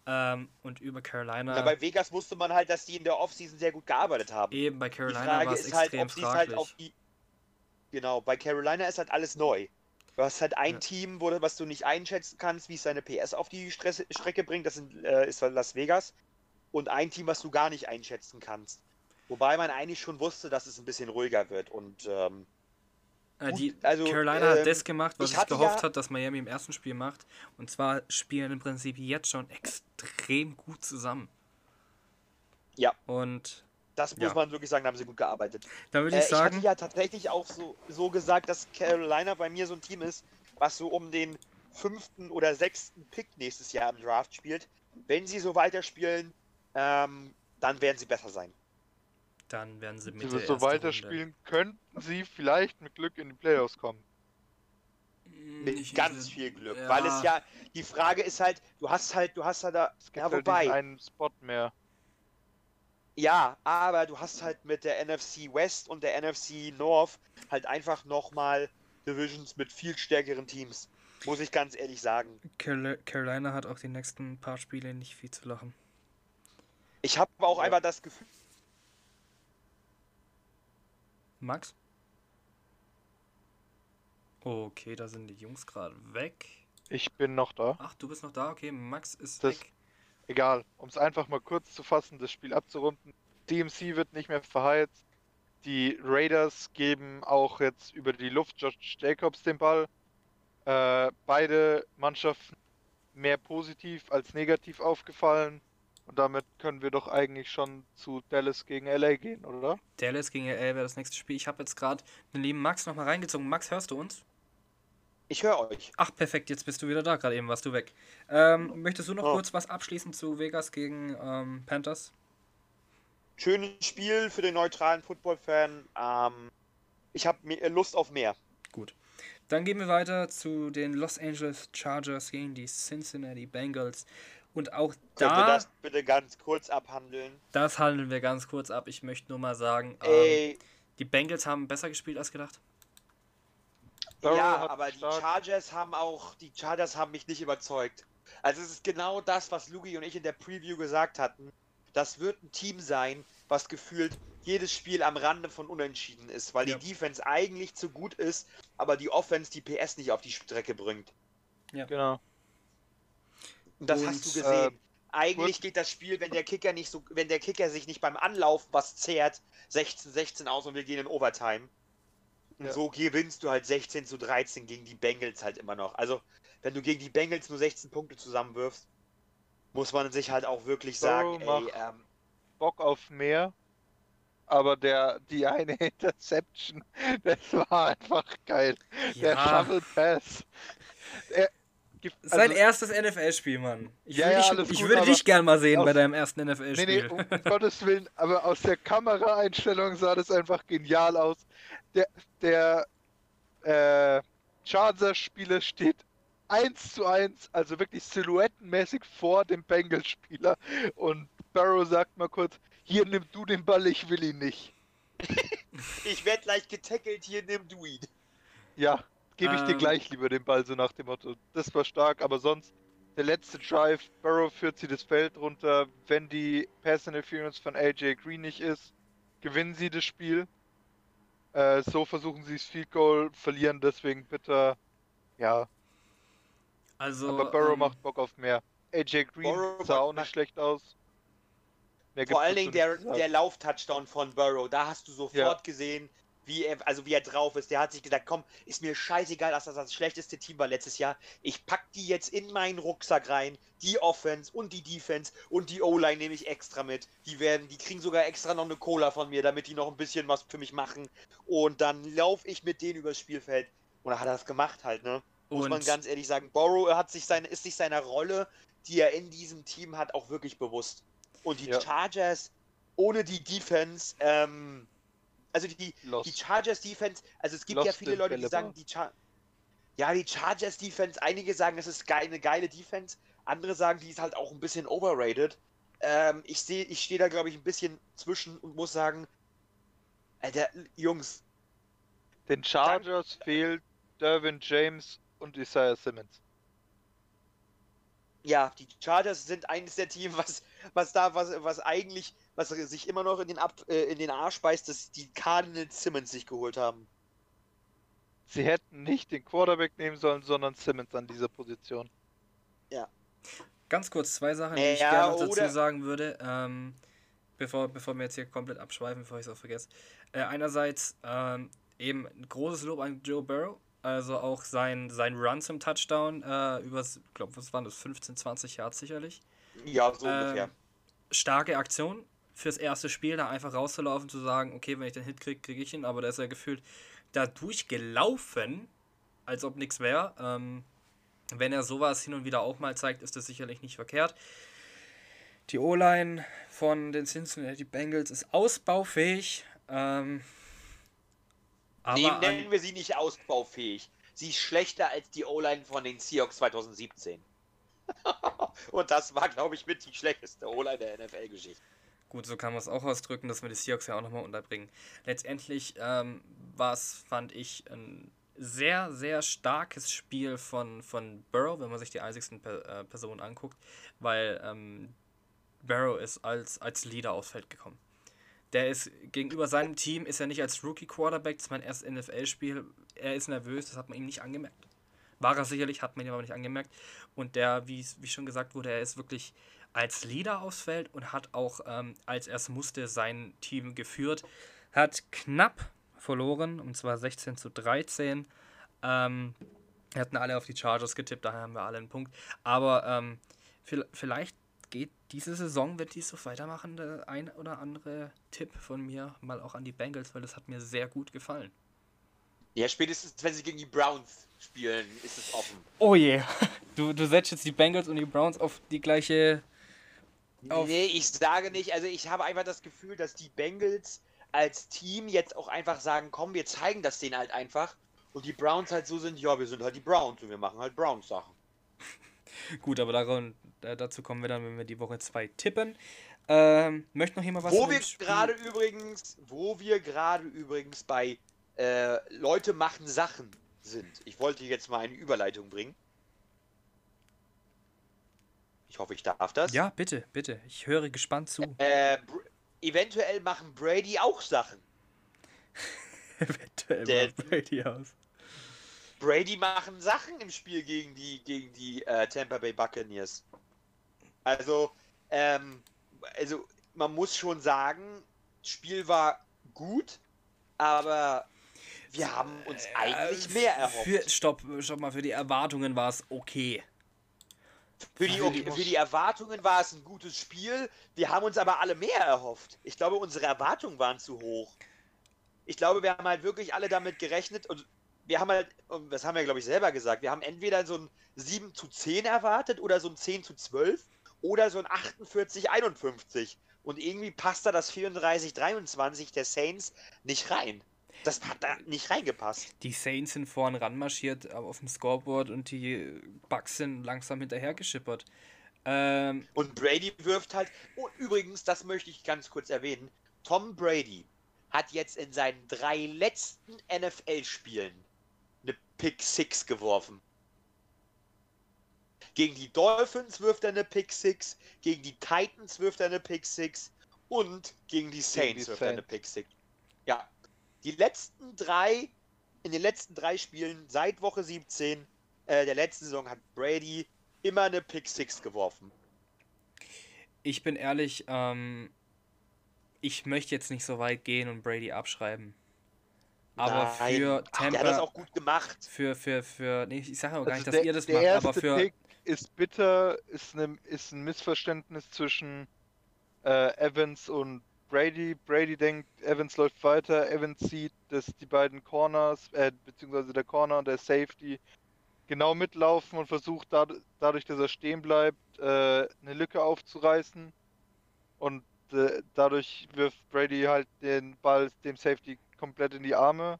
ähm, und über Carolina. Ja, bei Vegas wusste man halt, dass die in der Offseason sehr gut gearbeitet haben. eben bei Carolina war es ist halt, extrem es fraglich. halt auf die. Genau, bei Carolina ist halt alles neu. Du hast halt ein Ja. Team, wo, was du nicht einschätzen kannst, wie es seine PS auf die Stress Strecke bringt. Das sind, äh, ist Las Vegas. Und ein Team, was du gar nicht einschätzen kannst. Wobei man eigentlich schon wusste, dass es ein bisschen ruhiger wird. Und ähm, Äh, gut, die also, Carolina hat ähm, das gemacht, was ich ich, gehofft ja- hat, dass Miami im ersten Spiel macht. Und zwar spielen im Prinzip jetzt schon extrem gut zusammen. Ja. Und das muss Ja. man wirklich sagen, da haben sie gut gearbeitet. da würde Äh, ich ich sagen, hatte ja tatsächlich auch so, so gesagt, dass Carolina bei mir so ein Team ist, was so um den fünften oder sechsten Pick nächstes Jahr im Draft spielt. Wenn sie so weiterspielen, ähm, dann werden sie besser sein. Dann werden sie mit Wenn sie so weiterspielen, könnten sie vielleicht mit Glück in die Playoffs kommen. Runde. Mit Nicht- ganz viel Glück. ja. Weil es ja, die Frage ist halt, du hast halt, du hast halt da, Es gibt ja halt wobei, einen Spot mehr. ja, aber du hast halt mit der NFC West und der NFC North halt einfach nochmal Divisions mit viel stärkeren Teams. Muss ich ganz ehrlich sagen. Carol- Carolina hat auch die nächsten paar Spiele nicht viel zu lachen. Ich habe auch Ja. einfach das Gefühl, Max? Okay, da sind die Jungs gerade weg. Ich bin noch da. Ach, du bist noch da? Okay, Max ist Das- weg. Egal, um es einfach mal kurz zu fassen, das Spiel abzurunden. DMC wird nicht mehr verheizt. Die Raiders geben auch jetzt über die Luft Josh Jacobs den Ball. Äh, beide Mannschaften mehr positiv als negativ aufgefallen. Und damit können wir doch eigentlich schon zu Dallas gegen LA gehen, oder? Dallas gegen LA wäre das nächste Spiel. Ich habe jetzt gerade den lieben Max nochmal reingezogen. Max, hörst du uns? ich höre euch. Ach, perfekt, jetzt bist du wieder da. Gerade eben warst du weg. Ähm, möchtest du noch Oh. kurz was abschließen zu Vegas gegen ähm, Panthers? Schönes Spiel für den neutralen Football-Fan. Ähm, ich habe Lust auf mehr. Gut. Dann gehen wir weiter zu den Los Angeles Chargers gegen die Cincinnati Bengals. Und auch Könnt ihr da, das bitte ganz kurz abhandeln? das handeln wir ganz kurz ab. Ich möchte nur mal sagen, ähm, die Bengals haben besser gespielt als gedacht. Burrow ja, aber die Chargers haben auch, die Chargers haben mich nicht überzeugt. Also es ist genau das, was Lugi und ich in der Preview gesagt hatten. Das wird ein Team sein, was gefühlt jedes Spiel am Rande von Unentschieden ist, weil Ja. die Defense eigentlich zu gut ist, aber die Offense die PS nicht auf die Strecke bringt. Genau. Und das Und, hast du gesehen. äh, Eigentlich kurz- geht das Spiel, wenn der Kicker nicht so, wenn der Kicker sich nicht beim Anlaufen was zehrt, 16-16 aus und wir gehen in Overtime. Und Ja. so gewinnst du halt 16 zu 13 gegen die Bengals halt immer noch. Also, wenn du gegen die Bengals nur 16 Punkte zusammenwirfst, muss man sich halt auch wirklich sagen, Burrow ey, ähm, Bock auf mehr. Aber der, die eine Interception, das war einfach geil. Der Ja, Shovel Pass. Er, gibt- sein also- erstes NFL-Spiel, Mann. Ich, Ja, will ja, dich, alles ich gut, würde dich gern mal sehen aus- bei deinem ersten Nee, NFL-Spiel. nee, um, um Gottes Willen, aber aus der Kameraeinstellung sah das einfach genial aus. Der, der äh, Chargers-Spieler steht 1 zu 1, also wirklich silhouettenmäßig vor dem Bengals-Spieler. Und Barrow sagt mal kurz, hier nimm du den Ball, ich will ihn nicht. ich werde gleich getackelt, hier nimm du ihn. Ja, gebe ich dir Ähm. gleich lieber den Ball, so nach dem Motto. Das war stark, aber sonst der letzte Drive, Barrow führt sie das Feld runter. Wenn die Pass Interference von AJ Green nicht ist, gewinnen sie das Spiel. Äh, so versuchen sie das Field Goal, verlieren deswegen bitter. Ja, also, aber Barrow ähm, macht Bock auf mehr. AJ Green Burrow sah auch nicht schlecht aus. Mehr Vor allen Dingen der, der Lauf-Touchdown von Burrow, da hast du sofort Ja. gesehen, wie er, also wie er drauf ist. Der hat sich gesagt, komm, ist mir scheißegal, dass das das schlechteste Team war letztes Jahr. Ich pack die jetzt in meinen Rucksack rein, die Offense und die Defense und die O-Line nehme ich extra mit. Die werden, die kriegen sogar extra noch eine Cola von mir, damit die noch ein bisschen was für mich machen. Und dann laufe ich mit denen übers Spielfeld. Und da hat er das gemacht halt, ne? Muss und man ganz ehrlich sagen. Burrow hat sich seine, ist sich seiner Rolle, die er in diesem Team hat, auch wirklich bewusst. Und die Ja. Chargers ohne die Defense, ähm, also die, die. Chargers Defense, also es gibt ja Lost viele in Leute, die sagen, die Char ja, die Chargers Defense, einige sagen, es ist eine geile Defense, andere sagen, die ist halt auch ein bisschen overrated. Ähm, ich sehe, ich stehe da, glaube ich, ein bisschen zwischen und muss sagen, Alter, Jungs, Den Chargers fehlt Derwin James und Isaiah Simmons. ja, die Chargers sind eines der Teams, was, was da, was, was eigentlich, was sich immer noch in den, Ab, äh, in den Arsch beißt, dass die Cardinals Simmons sich geholt haben. Sie hätten nicht den Quarterback nehmen sollen, sondern Simmons an dieser Position. Ganz kurz zwei Sachen, die ich Ja, gerne noch dazu oder- sagen würde, ähm, bevor, bevor wir jetzt hier komplett abschweifen, bevor ich es auch vergesse. Äh, einerseits ähm, eben ein großes Lob an Joe Burrow, also auch sein, sein Run zum Touchdown äh, übers, ich glaube, was waren das, 15, 20 Yards sicherlich. Ja, so Ähm, ungefähr. Starke Aktion fürs erste Spiel, da einfach rauszulaufen, zu sagen, okay, wenn ich den Hit kriege, kriege ich ihn, aber da ist er gefühlt da durchgelaufen, als ob nichts wäre. Ähm, wenn er sowas hin und wieder auch mal zeigt, ist das sicherlich nicht verkehrt. Die O-Line von den Cincinnati Bengals ist ausbaufähig. Ähm, Nee, nennen wir sie nicht ausbaufähig. Sie ist schlechter als die O-Line von den Seahawks 2017. Und das war, glaube ich, mit die schlechteste O-Line der NFL-Geschichte. Gut, so kann man es auch ausdrücken, dass wir die Seahawks ja auch nochmal unterbringen. Letztendlich ähm, war es, fand ich, ein sehr, sehr starkes Spiel von, von Burrow, wenn man sich die einzigsten per, äh, Personen anguckt, weil ähm, Barrow ist als, als Leader aufs Feld gekommen. Der ist gegenüber seinem Team, ist er nicht als Rookie-Quarterback, das ist mein erstes NFL-Spiel, er ist nervös, das hat man ihm nicht angemerkt. War er sicherlich, hat man ihm aber nicht angemerkt. Und der, wie, wie schon gesagt wurde, er ist wirklich als Leader aufs Feld und hat auch, ähm, als er es musste, sein Team geführt. Hat knapp verloren, und zwar 16 zu 13. Ähm, wir hatten alle auf die Chargers getippt, daher haben wir alle einen Punkt. Aber ähm, vi- vielleicht geht diese Saison, wird die so weitermachen, der ein oder andere Tipp von mir mal auch an die Bengals, weil das hat mir sehr gut gefallen. Ja, spätestens, wenn sie gegen die Browns spielen, ist es offen. Oh je, du, du setzt jetzt die Bengals und die Browns auf die gleiche. Auf- Nee, ich sage nicht. Also ich habe einfach das Gefühl, dass die Bengals als Team jetzt auch einfach sagen, komm, wir zeigen das denen halt einfach. Und die Browns halt so sind, ja, wir sind halt die Browns und wir machen halt Browns-Sachen. Gut, aber daran, äh, dazu kommen wir dann, wenn wir die Woche 2 tippen. Ähm, möchte noch jemand was Wo wir gerade übrigens, wo wir gerade übrigens bei äh, Leute machen Sachen sind. Ich wollte jetzt mal eine Überleitung bringen. Ich hoffe, ich darf das. Ja, bitte, bitte. Ich höre gespannt zu. Äh, eventuell machen Brady auch Sachen. Eventuell Der- macht Brady aus. Brady machen Sachen im Spiel gegen die, gegen die äh, Tampa Bay Buccaneers. Also, ähm, also man muss schon sagen, das Spiel war gut, aber wir haben uns eigentlich Äh, mehr erhofft. Für, stopp, stopp mal, für die Erwartungen war es okay. Für die, für die Erwartungen war es ein gutes Spiel. Wir haben uns aber alle mehr erhofft. Ich glaube, unsere Erwartungen waren zu hoch. Ich glaube, wir haben halt wirklich alle damit gerechnet und wir haben halt, und das haben wir, glaube ich, selber gesagt, wir haben entweder so ein 7 zu 10 erwartet oder so ein 10 zu 12 oder so ein 48 51. Und irgendwie passt da das 34 23 der Saints nicht rein. Das hat da nicht reingepasst. Die Saints sind vorn ranmarschiert äh, auf dem Scoreboard und die Bucks sind langsam hinterhergeschippert. Ähm, Und Brady wirft halt. Und übrigens, das möchte ich ganz kurz erwähnen: Tom Brady hat jetzt in seinen drei letzten NFL-Spielen eine Pick 6 geworfen. Gegen die Dolphins wirft er eine Pick 6, gegen die Titans wirft er eine Pick 6 und gegen die Saints die wirft er eine. Pick 6. Ja. Die letzten drei, in den letzten drei Spielen seit Woche 17 äh, der letzten Saison hat Brady immer eine Pick 6 geworfen. ich bin ehrlich, ähm, ich möchte jetzt nicht so weit gehen und Brady abschreiben. Aber Nein. für Ach, der hat das Tampa, auch gut gemacht. für, für, für, nee, ich sage aber gar Also nicht, dass der, ihr das der macht, erste aber für, Pick ist bitter, ist, ne, ist ein Missverständnis zwischen äh, Evans und Brady. Brady denkt, Evans läuft weiter, Evans sieht, dass die beiden Corners, äh, beziehungsweise der Corner und der Safety genau mitlaufen und versucht dad dadurch, dass er stehen bleibt, äh, eine Lücke aufzureißen. Und äh, dadurch wirft Brady halt den Ball dem Safety komplett in die Arme.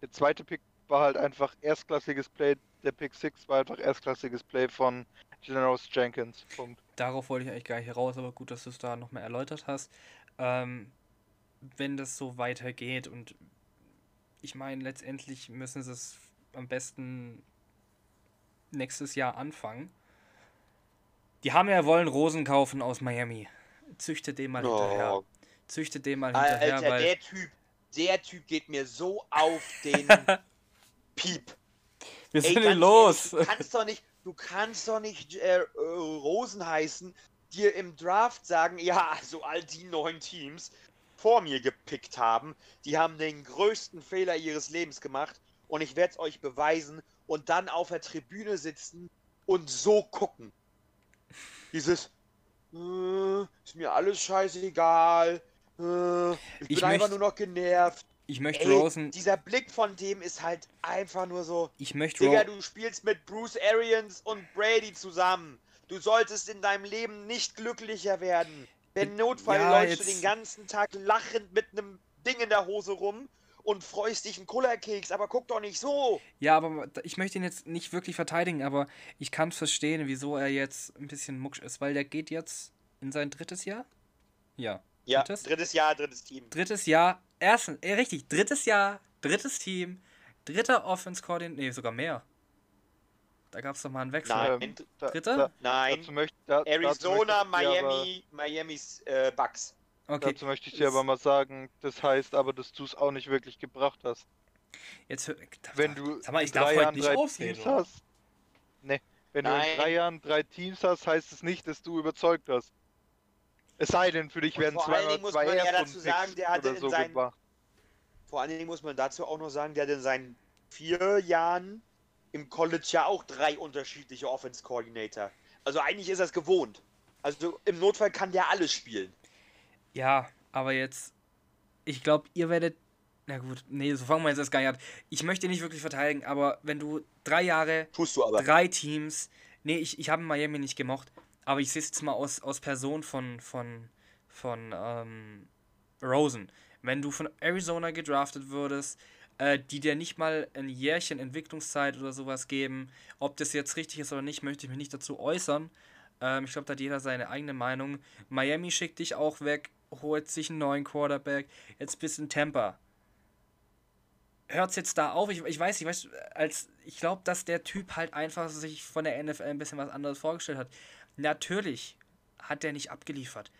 Der zweite Pick war halt einfach erstklassiges Play. Der Pick 6 war einfach erstklassiges Play von Generous Jenkins. Punkt. darauf wollte ich eigentlich gar nicht heraus, aber gut, dass du es da nochmal erläutert hast. Ähm, wenn das so weitergeht und ich meine, letztendlich müssen sie es am besten nächstes Jahr anfangen. Die haben ja wollen Rosen kaufen aus Miami. Züchtet den mal hinterher. Oh, Züchtet den mal hinterher, Alter, weil. der Typ, der Typ geht mir so auf den Piep. wir Ey, sind ganz los. Ehrlich, du kannst doch nicht, du kannst doch nicht äh, äh, Rosen heißen, dir im Draft sagen, ja, also all die neun Teams vor mir gepickt haben, die haben den größten Fehler ihres Lebens gemacht und ich werde es euch beweisen und dann auf der Tribüne sitzen und so gucken. Dieses äh, ist mir alles scheißegal. Äh, ich, Ich bin einfach nur noch genervt. Ich möchte Ey, Rosen. dieser Blick von dem ist halt einfach nur so. Ich möchte Digga, Ro du spielst mit Bruce Arians und Brady zusammen. Du solltest in deinem Leben nicht glücklicher werden. Wenn Notfall Ja, läufst du jetzt- den ganzen Tag lachend mit einem Ding in der Hose rum und freust dich einen Kullerkeks, aber guck doch nicht so. Ja, aber ich möchte ihn jetzt nicht wirklich verteidigen, aber ich kann verstehen, wieso er jetzt ein bisschen mucksch ist, weil der geht jetzt in sein drittes Jahr? Ja. Ja, Drittes? drittes Jahr, drittes Team. Drittes Jahr, ersten, äh, richtig, drittes Jahr, drittes Team, dritter Offense Coordinator, nee, sogar mehr. Da gab es doch mal einen Wechsel. Nein. Ähm, da, Dritter? Da, Nein, dazu möchte, da, dazu Arizona, möchte ich dir aber- Miami, Miamis äh, Bucks. Okay, Dazu möchte ich dir aber mal sagen, das heißt aber, dass du es auch nicht wirklich gebracht hast. jetzt Wenn du Sag mal, ich darf drei heute Jahren nicht aufsehen, hast. Ne, wenn du Nein. in drei Jahren drei Teams hast, heißt es nicht, dass du überzeugt hast. Es sei denn, für dich Und werden vor zwei Dingen muss zwei man ja dazu sagen, der hatte oder in so seinen- gemacht. Vor allen Dingen muss man dazu auch noch sagen, der hat in seinen vier Jahren im College ja auch drei unterschiedliche Offense Coordinator. Also eigentlich ist er es gewohnt. Also im Notfall kann der alles spielen. Ja, aber jetzt, ich glaube, ihr werdet, na gut, nee, so fangen wir jetzt erst gar nicht an. Ich möchte nicht wirklich verteidigen, aber wenn du drei Jahre Tust du aber. drei Teams. Nee, ich, ich habe Miami nicht gemocht, aber ich sehe es jetzt mal aus, aus Person von, von, von ähm, Rosen. Wenn du von Arizona gedraftet würdest, äh, die dir nicht mal ein Jährchen Entwicklungszeit oder sowas geben. Ob das jetzt richtig ist oder nicht, möchte ich mich nicht dazu äußern. Ähm, ich glaube, da hat jeder seine eigene Meinung. Miami schickt dich auch weg, holt sich einen neuen Quarterback. Jetzt bist du in Tampa. Hört es jetzt da auf? Ich, ich weiß, ich weiß, als ich glaube, dass der Typ halt einfach sich von der NFL ein bisschen was anderes vorgestellt hat. Natürlich hat der nicht abgeliefert,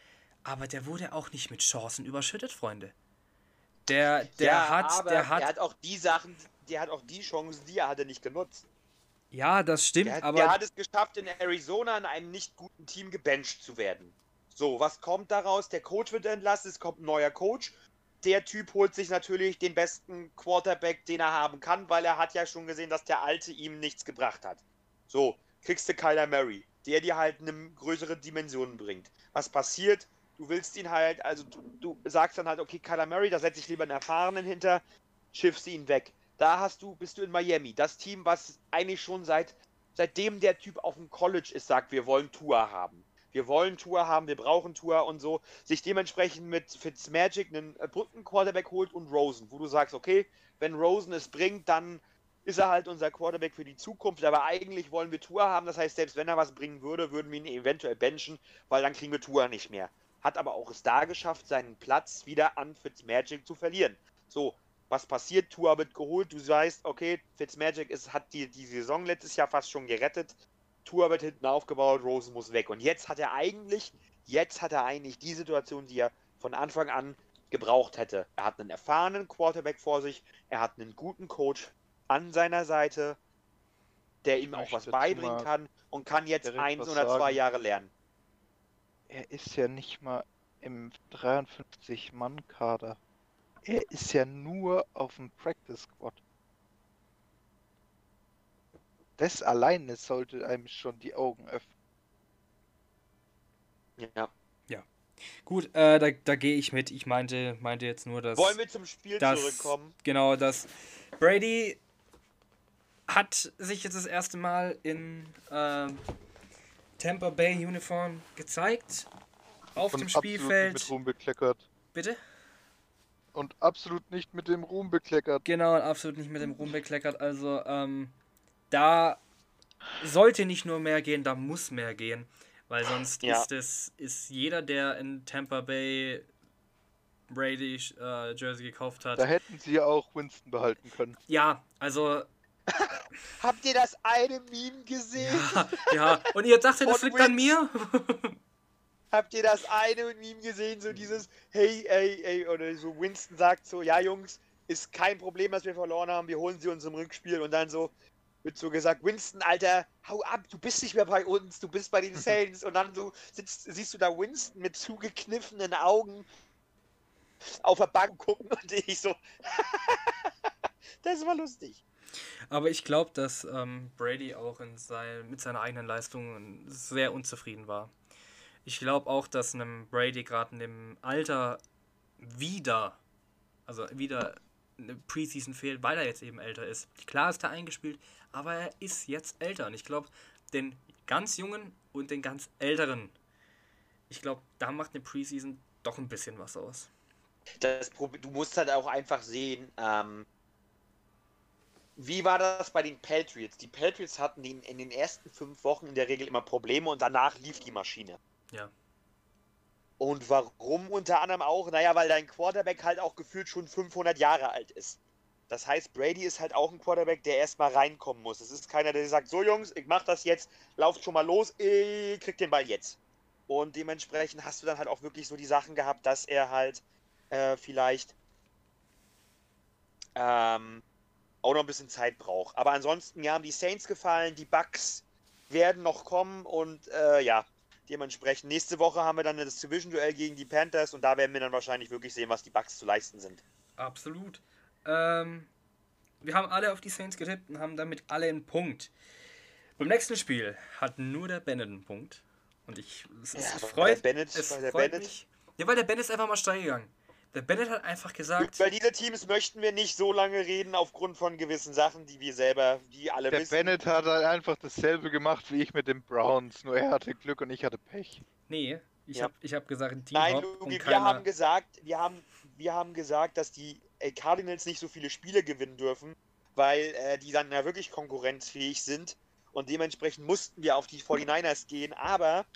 aber der wurde auch nicht mit Chancen überschüttet, Freunde. Der, der ja, hat, der hat, er hat auch die Sachen, der hat auch die Chancen, die er hatte, nicht genutzt. ja, das stimmt, Der aber der hat es geschafft, in Arizona in einem nicht guten Team gebencht zu werden. So, was kommt daraus? Der Coach wird entlassen, es kommt ein neuer Coach. Der Typ holt sich natürlich den besten Quarterback, den er haben kann, weil er hat ja schon gesehen, dass der alte ihm nichts gebracht hat. So, kriegst du Kyler Murray, der dir halt eine größere Dimension bringt. Was passiert? Du willst ihn halt, also du, du sagst dann halt, okay, Kyler Murray, da setze ich lieber einen Erfahrenen hinter, schiffst ihn weg. Da hast du, bist du in Miami. Das Team, was eigentlich schon seit, seitdem der Typ auf dem College ist, sagt, wir wollen Tour haben. Wir wollen Tour haben, wir brauchen Tour und so, sich dementsprechend mit Fitzmagic einen äh, Brückenquarterback holt und Rosen, wo du sagst, okay, wenn Rosen es bringt, dann ist er halt unser Quarterback für die Zukunft, aber eigentlich wollen wir Tour haben, das heißt, selbst wenn er was bringen würde, würden wir ihn eventuell benchen, weil dann kriegen wir Tour nicht mehr. Hat aber auch es da geschafft, seinen Platz wieder an Fitzmagic zu verlieren. So, was passiert? Tour wird geholt, du weißt, okay, Fitzmagic ist, hat die, die Saison letztes Jahr fast schon gerettet. Tour wird hinten aufgebaut, Rosen muss weg. Und jetzt hat er eigentlich, jetzt hat er eigentlich die Situation, die er von Anfang an gebraucht hätte. Er hat einen erfahrenen Quarterback vor sich, er hat einen guten Coach an seiner Seite, der ihm auch was beibringen kann und kann jetzt eins oder zwei. Jahre lernen. Er ist ja nicht mal im 53-Mann-Kader. Er ist ja nur auf dem Practice Squad. Das alleine sollte einem schon die Augen öffnen. Ja. gut, äh, da, da gehe ich mit. Ich meinte, meinte jetzt nur, dass. Wollen wir zum Spiel das, zurückkommen? Genau, dass Brady hat sich jetzt das erste Mal in ähm, Tampa Bay Uniform gezeigt. Auf Und dem absolut nicht Spielfeld. mit Ruhm bekleckert. Bitte? Und absolut nicht mit dem Ruhm bekleckert. Genau, und absolut nicht mit dem Ruhm bekleckert. Also, ähm, da sollte nicht nur mehr gehen, da muss mehr gehen. Weil sonst Ja. ist es, ist jeder, der in Tampa Bay Brady äh, Jersey gekauft hat. Da hätten sie ja auch Winston behalten können. Ja, also, Habt ihr das eine Meme gesehen? ja, ja. Und ihr dachtet, das liegt an mir? Habt ihr das eine Meme gesehen? So dieses, hey, hey, hey, oder so Winston sagt so, ja Jungs, ist kein Problem, dass wir verloren haben, wir holen sie uns im Rückspiel und dann so wird so gesagt, Winston, Alter, hau ab, du bist nicht mehr bei uns, du bist bei den Saints und dann so sitzt, siehst du da Winston mit zugekniffenen Augen auf der Bank gucken und ich so, das war lustig. Aber ich glaube, dass ähm, Brady auch in sein, mit seiner eigenen Leistung sehr unzufrieden war. Ich glaube auch, dass einem Brady gerade in dem Alter wieder, also wieder eine Preseason fehlt, weil er jetzt eben älter ist. Klar ist er eingespielt, aber er ist jetzt älter. Und ich glaube, den ganz Jungen und den ganz Älteren, ich glaube, da macht eine Preseason doch ein bisschen was aus. Das du musst halt auch einfach sehen, ähm, wie war das bei den Patriots? Die Patriots hatten in, in den ersten fünf Wochen in der Regel immer Probleme und danach lief die Maschine. Ja. Und warum unter anderem auch? Naja, weil dein Quarterback halt auch gefühlt schon 500 Jahre alt ist. Das heißt, Brady ist halt auch ein Quarterback, der erstmal reinkommen muss. Es ist keiner, der sagt, so Jungs, ich mach das jetzt, lauft schon mal los, ich krieg den Ball jetzt. Und dementsprechend hast du dann halt auch wirklich so die Sachen gehabt, dass er halt äh, vielleicht ähm, auch noch ein bisschen Zeit braucht. Aber ansonsten, mir haben die Saints gefallen, die Bucks werden noch kommen und äh, ja, dementsprechend nächste Woche haben wir dann das Division-Duell gegen die Panthers und da werden wir dann wahrscheinlich wirklich sehen, was die Bucks zu leisten sind. Absolut. Ähm, wir haben alle auf die Saints getippt und haben damit alle einen Punkt. Beim nächsten Spiel hat nur der Bennett einen Punkt. Und ich, es, es Ja, weil freut, Bennett- es freut Bennett- mich. Ja, weil der Bennett ist einfach mal steil gegangen. Der Bennett hat einfach gesagt, Über diese Teams möchten wir nicht so lange reden, aufgrund von gewissen Sachen, die wir selber, die alle Der wissen. Bennett hat halt einfach dasselbe gemacht wie ich mit den Browns, nur er hatte Glück und ich hatte Pech. nee, Ich Ja. habe ich hab gesagt, die Nein, Hop Lugi, und wir keiner. haben gesagt, wir haben, wir haben gesagt, dass die äh, Cardinals nicht so viele Spiele gewinnen dürfen, weil äh, die dann ja wirklich konkurrenzfähig sind und dementsprechend mussten wir auf die 49ers gehen, aber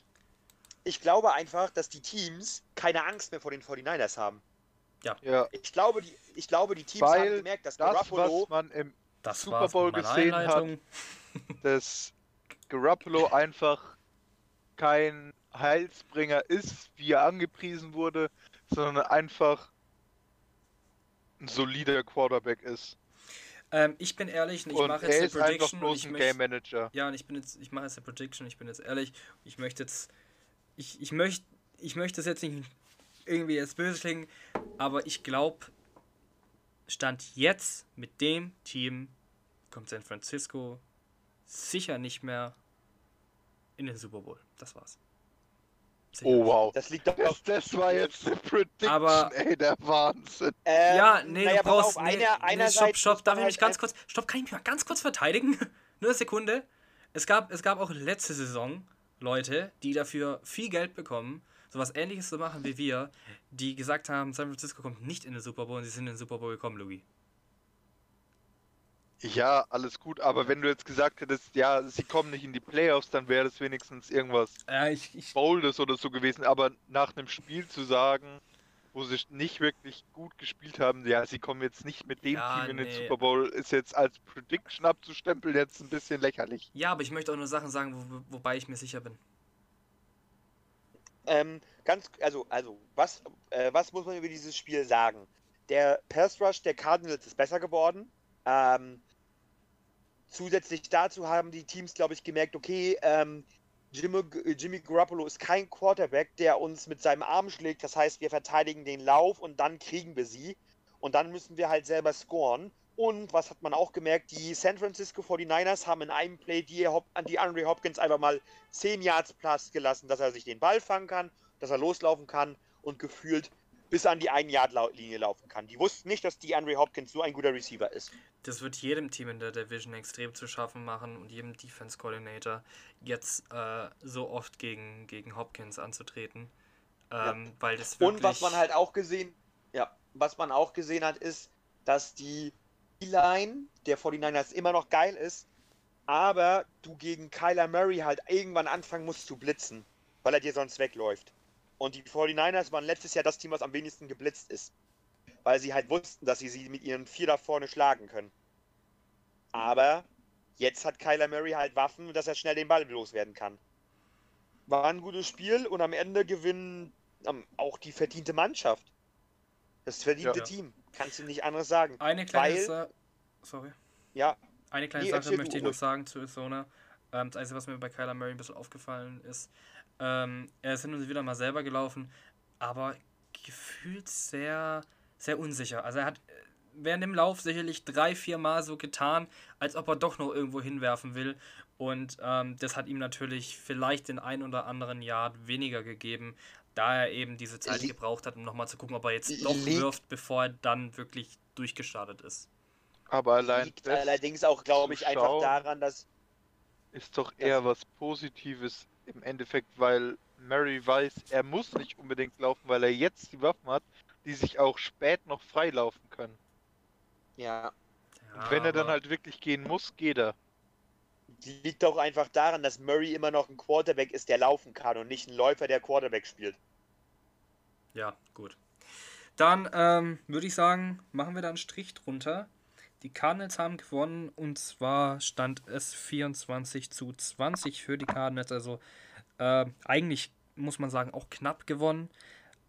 ich glaube einfach, dass die Teams keine Angst mehr vor den 49ers haben. Ja, Ich glaube, die, ich glaube, die Teams haben Weil gemerkt, dass das, Garoppolo was man im das Super Bowl gesehen hat. Einleitung. dass Garoppolo einfach kein Heilsbringer ist, wie er angepriesen wurde, sondern einfach ein solider Quarterback ist. Ähm, ich bin ehrlich, und ich mache er jetzt ist eine einfach Prediction bloß ich ein möchte, Game Manager. Ja, und ich bin jetzt, ich mache jetzt eine Prediction, ich bin jetzt ehrlich, ich möchte jetzt, ich, ich möchte, ich möchte es jetzt nicht irgendwie als böse klingen, aber ich glaube, Stand jetzt mit dem Team kommt San Francisco sicher nicht mehr in den Super Bowl. Das war's. Sicher Oh wow. das liegt doch Das, das war jetzt eine Prediction, Aber- ey, der Wahnsinn. Ähm, Ja, nee, naja, du brauchst. auf, nee, einer, nee, einerseits stopp, stopp, darf ich mich halt ganz kurz. Stopp, kann ich mich mal ganz kurz verteidigen? Nur eine Sekunde. Es gab, es gab auch letzte Saison Leute, die dafür viel Geld bekommen, sowas ähnliches zu machen wie wir, die gesagt haben, San Francisco kommt nicht in den Super Bowl und sie sind in den Super Bowl gekommen, Lugi. Ja, alles gut, aber wenn du jetzt gesagt hättest, ja, sie kommen nicht in die Playoffs, dann wäre das wenigstens irgendwas Äh, ich, ich, Boldes oder so gewesen, aber nach einem Spiel zu sagen, wo sie nicht wirklich gut gespielt haben, ja, sie kommen jetzt nicht mit dem Ja, Team in den nee. Super Bowl, ist jetzt als Prediction abzustempeln jetzt ein bisschen lächerlich. ja, aber ich möchte auch nur Sachen sagen, wo, wobei ich mir sicher bin. Ähm, ganz, also, also, was, äh, was muss man über dieses Spiel sagen? Der Pass Rush der Cardinals ist besser geworden. Ähm, zusätzlich dazu haben die Teams, glaube ich, gemerkt, okay, ähm, Jimmy, Jimmy Garoppolo ist kein Quarterback, der uns mit seinem Arm schlägt. Das heißt, wir verteidigen den Lauf und dann kriegen wir sie. Und dann müssen wir halt selber scoren. Und was hat man auch gemerkt? Die San Francisco 49ers haben in einem Play die, an die Andre Hopkins einfach mal 10 Yards Platz gelassen, dass er sich den Ball fangen kann, dass er loslaufen kann und gefühlt bis an die 1-Yard-Linie laufen kann. Die wussten nicht, dass die Andre Hopkins so ein guter Receiver ist. Das wird jedem Team in der Division extrem zu schaffen machen und jedem Defense Coordinator jetzt äh, so oft gegen, gegen Hopkins anzutreten. Ähm, Weil das wirklich. Und was man halt auch gesehen, ja, was man auch gesehen hat, ist, dass die line der 49ers immer noch geil ist, aber du gegen Kyler Murray halt irgendwann anfangen musst zu blitzen, weil er dir sonst wegläuft. Und die 49ers waren letztes Jahr das Team, was am wenigsten geblitzt ist. Weil sie halt wussten, dass sie sie mit ihren vier da vorne schlagen können. Aber jetzt hat Kyler Murray halt Waffen, dass er schnell den Ball loswerden kann. War ein gutes Spiel und am Ende gewinnen ähm, auch die verdiente Mannschaft. Das verdiente Ja. Team. Kannst du nicht anderes sagen. Eine kleine Weil- Sache. Sorry. Ja, Eine kleine Nee, Sache möchte ich noch sagen zu Arizona. Ähm, das Einzige, was mir bei Kyler Murray ein bisschen aufgefallen ist, ähm, er ist hin und wieder mal selber gelaufen, aber gefühlt sehr, sehr unsicher. Also er hat äh, während dem Lauf sicherlich drei, vier Mal so getan, als ob er doch noch irgendwo hinwerfen will. Und ähm, das hat ihm natürlich vielleicht den ein oder anderen Yard weniger gegeben, da er eben diese Zeit gebraucht hat, um nochmal zu gucken, ob er jetzt doch wirft, bevor er dann wirklich durchgestartet ist. Aber allein liegt das allerdings auch, glaube ich, einfach daran, dass ist doch eher was Positives im Endeffekt, weil Murray weiß, er muss nicht unbedingt laufen, weil er jetzt die Waffen hat, die sich auch spät noch freilaufen können. ja, Und wenn er dann halt wirklich gehen muss, geht er. Liegt auch einfach daran, dass Murray immer noch ein Quarterback ist, der laufen kann und nicht ein Läufer, der Quarterback spielt. Ja, gut. Dann ähm, würde ich sagen, machen wir da einen Strich drunter. Die Cardinals haben gewonnen und zwar stand es 24 zu 20 für die Cardinals. Also äh, eigentlich muss man sagen, auch knapp gewonnen.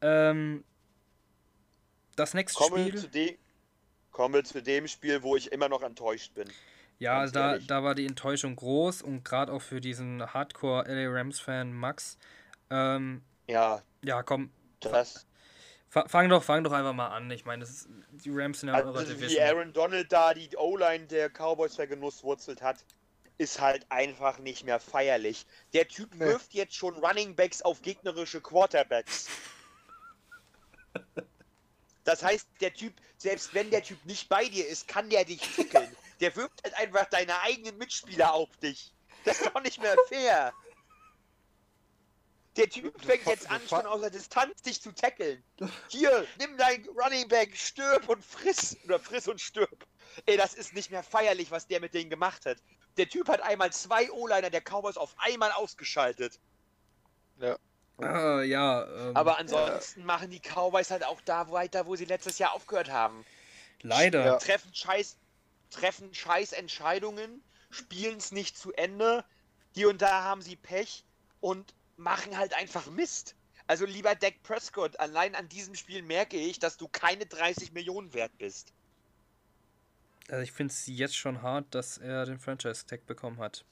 Ähm, das nächste Kommen wir, Spiel. zu dem, kommen wir zu dem Spiel, wo ich immer noch enttäuscht bin. Ja, Ganz da, ehrlich. da war die Enttäuschung groß und gerade auch für diesen Hardcore LA Rams-Fan Max. Ähm, Ja, ja, komm, das. fa- fang doch, fang doch einfach mal an. Ich meine, das ist, die Rams sind ja in eurer Also wie Division. Aaron Donald da die O-Line der Cowboys vergenusswurzelt hat, ist halt einfach nicht mehr feierlich. Der Typ Nee. wirft jetzt schon Running Backs auf gegnerische Quarterbacks. Das heißt, der Typ, selbst wenn der Typ nicht bei dir ist, kann der dich tickeln. Der wirft halt einfach deine eigenen Mitspieler auf dich. Das ist doch nicht mehr fair. Der Typ fängt jetzt an, schon aus der Distanz dich zu tackeln. Hier, nimm dein Running Back, stirb und friss. Oder friss und stirb. Ey, das ist nicht mehr feierlich, was der mit denen gemacht hat. Der Typ hat einmal zwei O-Liner der Cowboys auf einmal ausgeschaltet. Ah, ja. Ähm, Aber ansonsten machen die Cowboys halt auch da weiter, wo sie letztes Jahr aufgehört haben. leider. Ja. Treffen scheiß, treffen scheiß Entscheidungen, spielen es nicht zu Ende. Hier und da haben sie Pech und machen halt einfach Mist. Also lieber Dak Prescott, allein an diesem Spiel merke ich, dass du keine 30 Millionen wert bist. Also ich finde es jetzt schon hart, dass er den Franchise-Tag bekommen hat.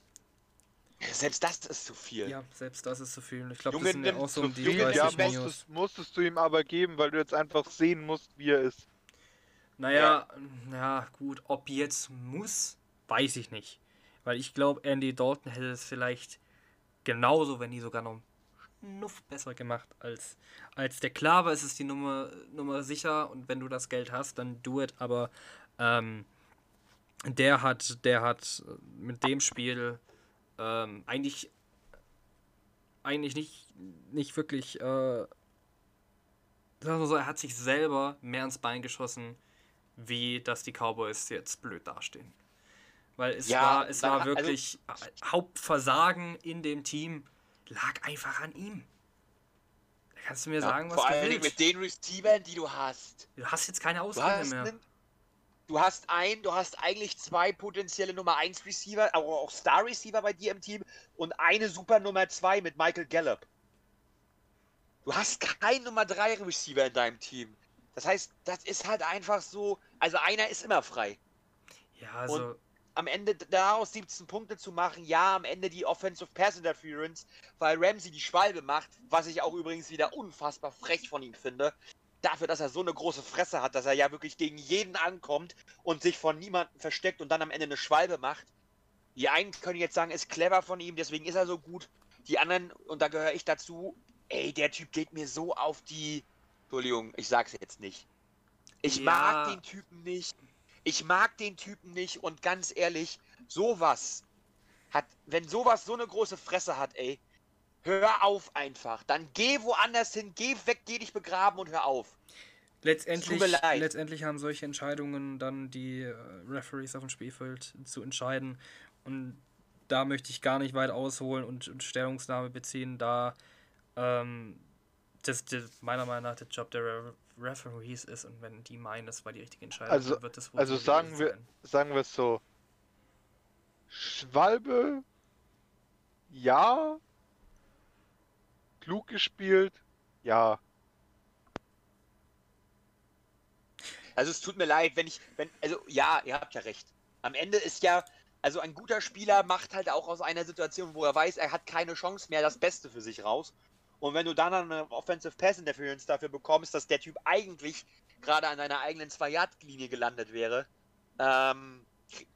Selbst das ist zu viel. Ja, selbst das ist zu viel. Ich glaube, das sind ja auch so um die viel, Viel, 30 ja, musstest, musstest du ihm aber geben, weil du jetzt einfach sehen musst, wie er ist. Naja, ja, gut, ob jetzt muss, weiß ich nicht. Weil ich glaube, Andy Dalton hätte es vielleicht genauso, wenn die sogar noch einen Schnuff besser gemacht als, als der. Klar war, es ist die Nummer, Nummer sicher und wenn du das Geld hast, dann do it, aber ähm, der hat, der hat mit dem Spiel ähm, eigentlich eigentlich nicht, nicht wirklich äh, sagen wir so, er hat sich selber mehr ins Bein geschossen, wie dass die Cowboys jetzt blöd dastehen. Weil es Ja, war, es war also- wirklich Hauptversagen in dem Team lag einfach an ihm. Da kannst du mir sagen, was Vor du Dingen willst. mit den Receivern, die du hast. Du hast jetzt keine Ausrede hast, mehr. einen, du hast ein, du hast eigentlich zwei potenzielle Nummer 1 Receiver, aber auch Star Receiver bei dir im Team und eine super Nummer 2 mit Michael Gallup. Du hast keinen Nummer 3 Receiver in deinem Team. Das heißt, das ist halt einfach so, also einer ist immer frei. Ja, also Am Ende daraus 17 Punkte zu machen, ja, am Ende die Offensive Pass Interference, weil Ramsey die Schwalbe macht, was ich auch übrigens wieder unfassbar frech von ihm finde. Dafür, dass er so eine große Fresse hat, dass er ja wirklich gegen jeden ankommt und sich von niemandem versteckt und dann am Ende eine Schwalbe macht. Die einen können jetzt sagen, ist clever von ihm, deswegen ist er so gut. Die anderen, und da gehöre ich dazu, ey, der Typ geht mir so auf die. Entschuldigung, ich sag's jetzt nicht. Ich Ja. mag den Typen nicht. Ich mag den Typen nicht und ganz ehrlich, sowas hat, wenn sowas so eine große Fresse hat, ey, hör auf einfach. Dann geh woanders hin, geh weg, geh dich begraben und hör auf. letztendlich, letztendlich haben solche Entscheidungen dann die äh, Referees auf dem Spielfeld zu entscheiden. Und da möchte ich gar nicht weit ausholen und, und Stellungnahme beziehen, da ähm, das, das meiner Meinung nach der Job der Referees ist und wenn die meinen, das war die richtige Entscheidung, Also- dann wird das wohl also so sagen wir- sein. Sagen wir es so. Schwalbe, ja. Klug gespielt, ja. Also es tut mir leid, wenn ich, wenn, also ja, ihr habt ja recht. Am Ende ist ja, also ein guter Spieler macht halt auch aus einer Situation, wo er weiß, er hat keine Chance mehr, das Beste für sich raus. Und wenn du dann eine Offensive Pass Interference dafür bekommst, dass der Typ eigentlich gerade an deiner eigenen 2-Yard-Linie gelandet wäre, ähm,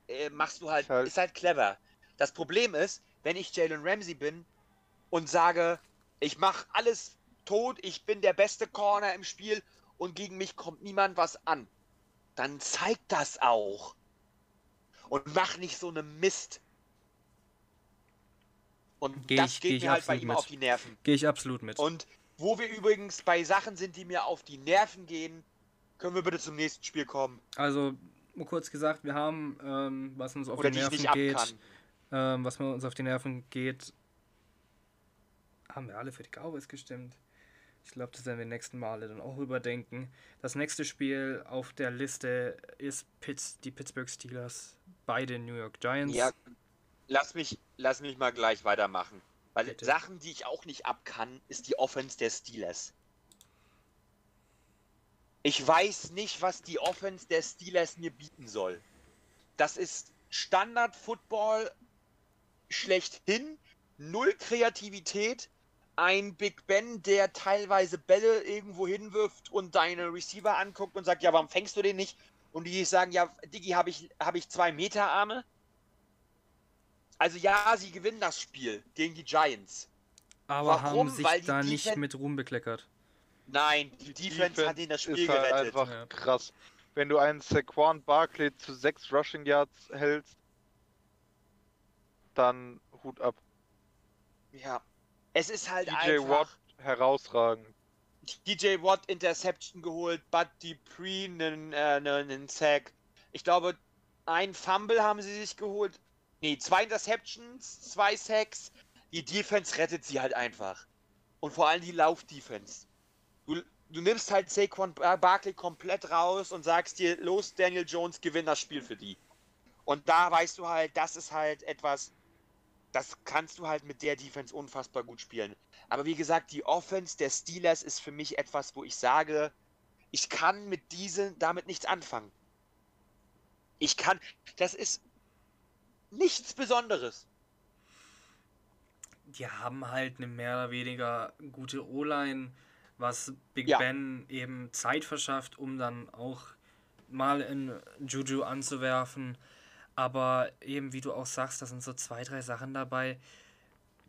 äh, machst du halt, Ist halt- ist halt clever. Das Problem ist, wenn ich Jalen Ramsey bin und sage, ich mache alles tot, ich bin der beste Corner im Spiel und gegen mich kommt niemand was an, dann zeig das auch. Und mach nicht so eine Mist. Und Geh das ich- geh geht mir halt bei ihm mit. auf die Nerven. Gehe ich absolut mit. Und wo wir übrigens bei Sachen sind, die mir auf die Nerven gehen, können wir bitte zum nächsten Spiel kommen. Also, nur kurz gesagt, wir haben, ähm, was uns auf Oder die Nerven geht, ähm, was mir uns auf die Nerven geht, haben wir alle für die Cowboys gestimmt. Ich glaube, das werden wir nächsten Male dann auch überdenken. Das nächste Spiel auf der Liste ist Pitts, die Pittsburgh Steelers bei den New York Giants. Ja, lass mich, lass mich mal gleich weitermachen. Weil Bitte. Sachen, die ich auch nicht abkann, ist die Offense der Steelers. Ich weiß nicht, was die Offense der Steelers mir bieten soll. Das ist Standard-Football schlechthin, null Kreativität, ein Big Ben, der teilweise Bälle irgendwo hinwirft und deine Receiver anguckt und sagt, ja, warum fängst du den nicht? Und die sagen, ja, Diggi, habe ich, hab ich zwei Meter Arme? Also ja, sie gewinnen das Spiel gegen die Giants. aber warum? haben sich Weil da nicht mit Ruhm bekleckert. Nein, die Defense, hat ihnen das Spiel ist halt gerettet. einfach Ja. krass. Wenn du einen Saquon Barkley zu sechs Rushing Yards hältst, dann Hut ab. Ja. Es ist halt DJ einfach. Watt herausragend. DJ Watt Interception geholt, Bud Dupree einen, äh, einen Sack. Ich glaube, ein Fumble haben sie sich geholt. Nee, zwei Interceptions, zwei Sacks. Die Defense rettet sie halt einfach. Und vor allem die Lauf-Defense. Du, du nimmst halt Saquon Bar- Barkley komplett raus und sagst dir, los Daniel Jones, gewinn das Spiel für die. Und da weißt du halt, das ist halt etwas, das kannst du halt mit der Defense unfassbar gut spielen. Aber wie gesagt, die Offense der Steelers ist für mich etwas, wo ich sage, ich kann mit diesen damit nichts anfangen. Ich kann, das ist nichts Besonderes. die haben halt eine mehr oder weniger gute O-Line, was Big Ja. Ben eben Zeit verschafft, um dann auch mal in Juju anzuwerfen. Aber eben, wie du auch sagst, da sind so zwei, drei Sachen dabei.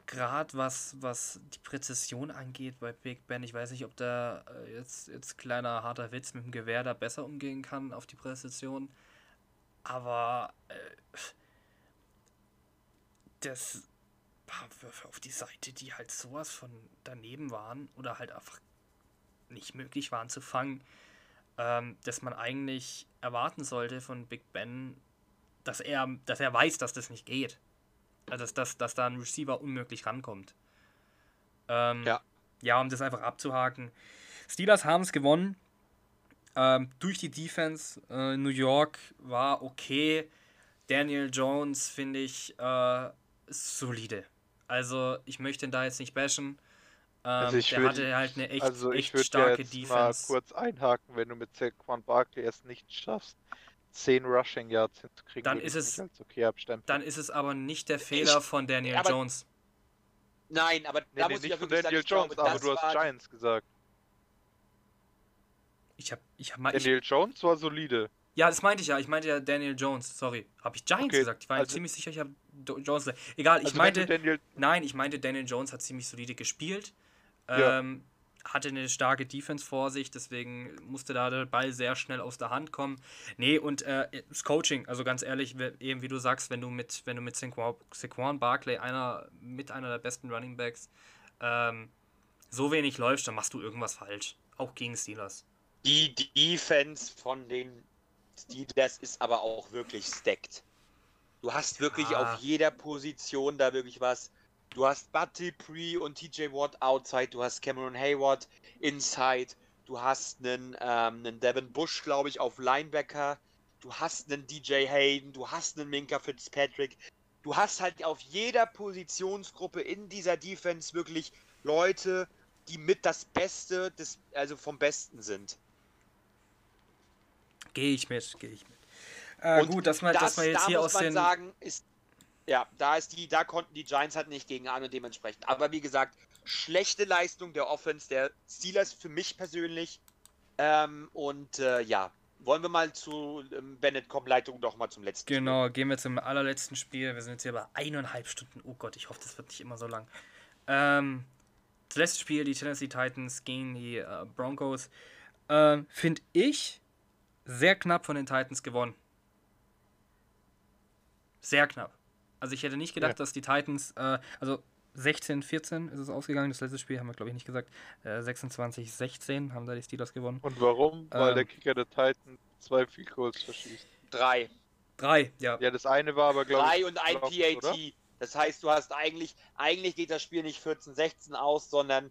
Gerade was, was die Präzision angeht bei Big Ben, ich weiß nicht, ob der äh, jetzt, jetzt kleiner harter Witz mit dem Gewehr da besser umgehen kann auf die Präzision. Aber äh, das paar Würfe auf die Seite, die halt sowas von daneben waren oder halt einfach nicht möglich waren zu fangen, ähm, dass man eigentlich erwarten sollte von Big Ben, dass er, dass er weiß, dass das nicht geht. Also dass, dass, dass da ein Receiver unmöglich rankommt. Ähm, Ja. Ja, um das einfach abzuhaken. Steelers haben es gewonnen. Ähm, durch die Defense. Äh, New York war okay. Daniel Jones finde ich äh, solide. Also ich möchte ihn da jetzt nicht bashen. Ähm, Also ich der würd- hatte halt eine echt, also ich echt würde starke jetzt mal Defense. kurz einhaken, wenn du mit Saquon Barkley es nicht schaffst, 10 Rushing Yards hinzukriegen, Dann ist ich es- okay. Dann ist es aber nicht der Fehler von Daniel aber- Jones. Nein, aber Nee, da nee, muss ich nicht ja von Daniel sagen, ich Jones, glaube, aber du hast Giants gesagt. Ich hab, ich hab mal, ich, Daniel Jones war solide. ja, das meinte ich ja. Ich meinte ja Daniel Jones. Sorry. Habe ich Giants Okay, gesagt? Ich war mir also- ziemlich sicher, ich habe Jones. Egal, ich Also meinte, Daniel, nein, ich meinte, Daniel Jones hat ziemlich solide gespielt. Ja. Ähm, hatte eine starke Defense vor sich, deswegen musste da der Ball sehr schnell aus der Hand kommen. Nee, und äh, das Coaching, also ganz ehrlich, eben wie du sagst, wenn du mit, wenn du mit Saquon, Saquon Barkley, einer, mit einer der besten Running Backs, ähm, so wenig läufst, dann machst du irgendwas falsch. Auch gegen Steelers. Die Defense von den Steelers ist aber auch wirklich stacked. Du hast wirklich Ja. auf jeder Position da wirklich was. Du hast Bud Dupree und TJ Watt outside, du hast Cameron Hayward inside, du hast einen, ähm, einen Devin Bush, glaube ich, auf Linebacker, du hast einen DJ Hayden, du hast einen Minka Fitzpatrick. Du hast halt auf jeder Positionsgruppe in dieser Defense wirklich Leute, die mit das Beste des, also vom Besten sind. Gehe ich mit, gehe ich mit. Äh, gut, dass man, dass man jetzt da hier muss aus man den. sagen, ist ja, da ist die, da konnten die Giants halt nicht gegen an und dementsprechend. Aber wie gesagt, schlechte Leistung der Offense der Steelers für mich persönlich. Ähm, und äh, ja, wollen wir mal zu ähm, Bennett kommen, Leitung doch mal zum letzten. Spiel. Genau, gehen wir zum allerletzten Spiel. Wir sind jetzt hier bei eineinhalb Stunden. Oh Gott, ich hoffe, das wird nicht immer so lang. Ähm, das letzte Spiel, die Tennessee Titans gegen die äh, Broncos. Ähm, Finde ich sehr knapp von den Titans gewonnen. Sehr knapp. Also ich hätte nicht gedacht, Ja. dass die Titans, äh, also 16, 14 ist es ausgegangen. Das letzte Spiel haben wir, glaube ich, nicht gesagt. Äh, 26, 16 haben da die Steelers gewonnen. und warum? Weil Ähm. der Kicker der Titan zwei Field Goals verschießt. Drei. Drei, ja. Ja, das eine war aber, glaube ich, Drei und ein PAT. oder? Das heißt, du hast eigentlich, eigentlich geht das Spiel nicht 14-16 aus, sondern,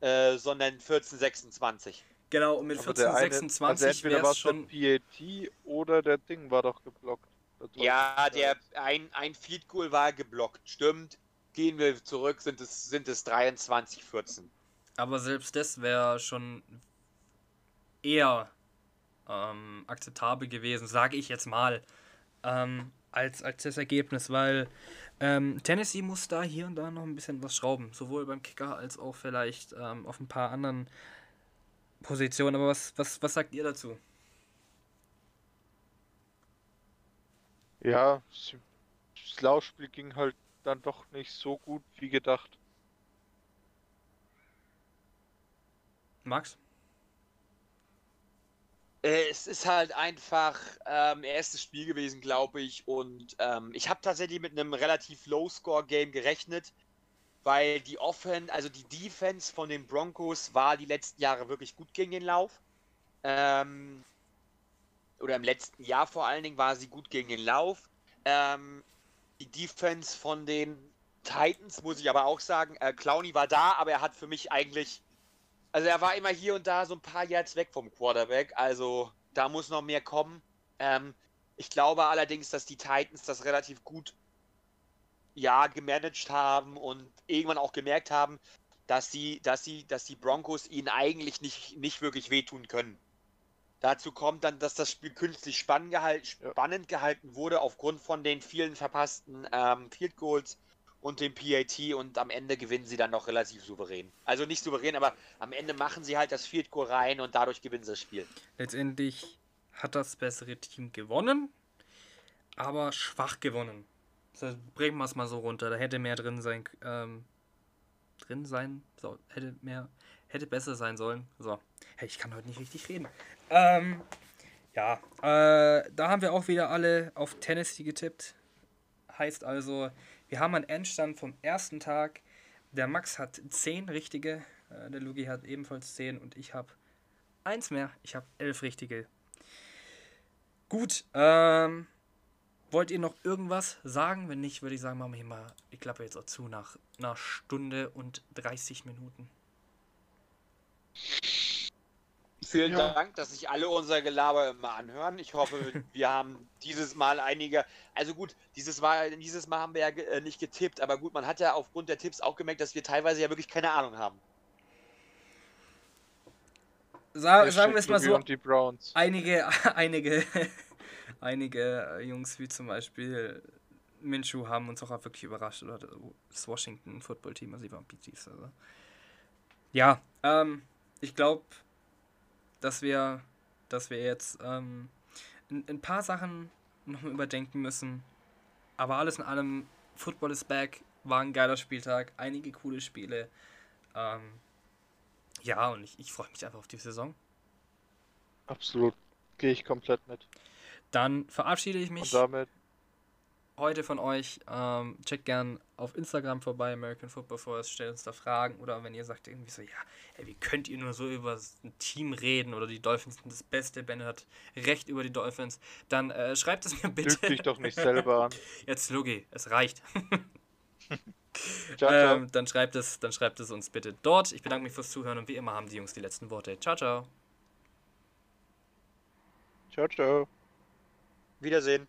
äh, sondern 14-26. Genau, und mit Aber 14, der eine, 26 also wäre war es schon. PAT oder der Ding war doch geblockt. Ja, der ein, ein Feed Goal war geblockt. Stimmt. Gehen wir zurück, sind es, sind es 23-14. Aber selbst das wäre schon eher ähm, akzeptabel gewesen, sage ich jetzt mal, ähm, als, als das Ergebnis, weil ähm, Tennessee muss da hier und da noch ein bisschen was schrauben, sowohl beim Kicker als auch vielleicht ähm, auf ein paar anderen Positionen. Aber was, was, was sagt ihr dazu? Ja, das Laufspiel ging halt dann doch nicht so gut wie gedacht. Max? Äh, Es ist halt einfach ähm, erstes Spiel gewesen, glaube ich. Und ähm, ich habe tatsächlich mit einem relativ Low-Score-Game gerechnet. weil die Offen, also die Defense von den Broncos war die letzten Jahre wirklich gut gegen den Lauf. Ähm, oder im letzten Jahr vor allen Dingen war sie gut gegen den Lauf. Ähm, die Defense von den Titans, muss ich aber auch sagen, äh, Clowney war da, aber er hat für mich eigentlich, also er war immer hier und da so ein paar Yards weg vom Quarterback, also da muss noch mehr kommen. Ähm, ich glaube allerdings, dass die Titans das relativ gut ja, gemanagt haben und irgendwann auch gemerkt haben, dass sie, dass sie, dass die Broncos ihnen eigentlich nicht, nicht wirklich wehtun können. Dazu kommt dann, dass das Spiel künstlich spannend, gehalten, wurde aufgrund von den vielen verpassten ähm, Field Goals und dem PAT und am Ende gewinnen sie dann noch relativ souverän. Also nicht souverän, aber am Ende machen sie halt das Field Goal rein und dadurch gewinnen sie das Spiel. Letztendlich hat das bessere Team gewonnen, aber schwach gewonnen. Also bringen wir es mal so runter. Da hätte mehr drin sein, ähm, drin sein, so, hätte mehr, hätte besser sein sollen. So, hey, ich kann heute nicht richtig reden. Ähm, ja, äh, da haben wir auch wieder alle auf Tennessee getippt. Heißt also, wir haben einen Endstand vom ersten Tag. Der Max hat 10 richtige, äh, der Lugi hat ebenfalls 10 und ich habe eins mehr. Ich habe 11 richtige. Gut, ähm, wollt ihr noch irgendwas sagen? Wenn nicht, würde ich sagen, machen wir hier mal die Klappe jetzt auch zu nach einer Stunde und 30 Minuten. Vielen ja. Dank, dass sich alle unser Gelaber immer anhören. Ich hoffe, wir haben dieses Mal einige. Also gut, dieses Mal, dieses Mal haben wir ja äh, nicht getippt, aber gut, man hat ja aufgrund der Tipps auch gemerkt, dass wir teilweise ja wirklich keine Ahnung haben. Sa sagen wir es mal so. Einige, einige, einige äh, Jungs wie zum Beispiel Minshu haben uns auch wirklich überrascht oder das Washington Football Team, also die waren PGs. Also. Ja, ähm, ich glaube, dass wir, dass wir jetzt ähm, ein, ein paar Sachen noch mal überdenken müssen. Aber alles in allem, Football is back, war ein geiler Spieltag, einige coole Spiele. Ähm, ja, und ich, ich freue mich einfach auf die Saison. Absolut. Gehe ich komplett mit. Dann verabschiede ich mich. Und damit heute von euch. Ähm, checkt gern auf Instagram vorbei, American Football Force, stellt uns da Fragen. Oder wenn ihr sagt irgendwie so, ja, ey, wie könnt ihr nur so über ein Team reden oder die Dolphins sind das Beste, Ben hat recht über die Dolphins, dann äh, schreibt es mir bitte. Lügt dich doch nicht selber an. Jetzt, Logi, es reicht. ciao, ciao. Ähm, dann, schreibt es, dann schreibt es uns bitte dort. Ich bedanke mich fürs Zuhören und wie immer haben die Jungs die letzten Worte. Ciao, ciao. Ciao, ciao. Wiedersehen.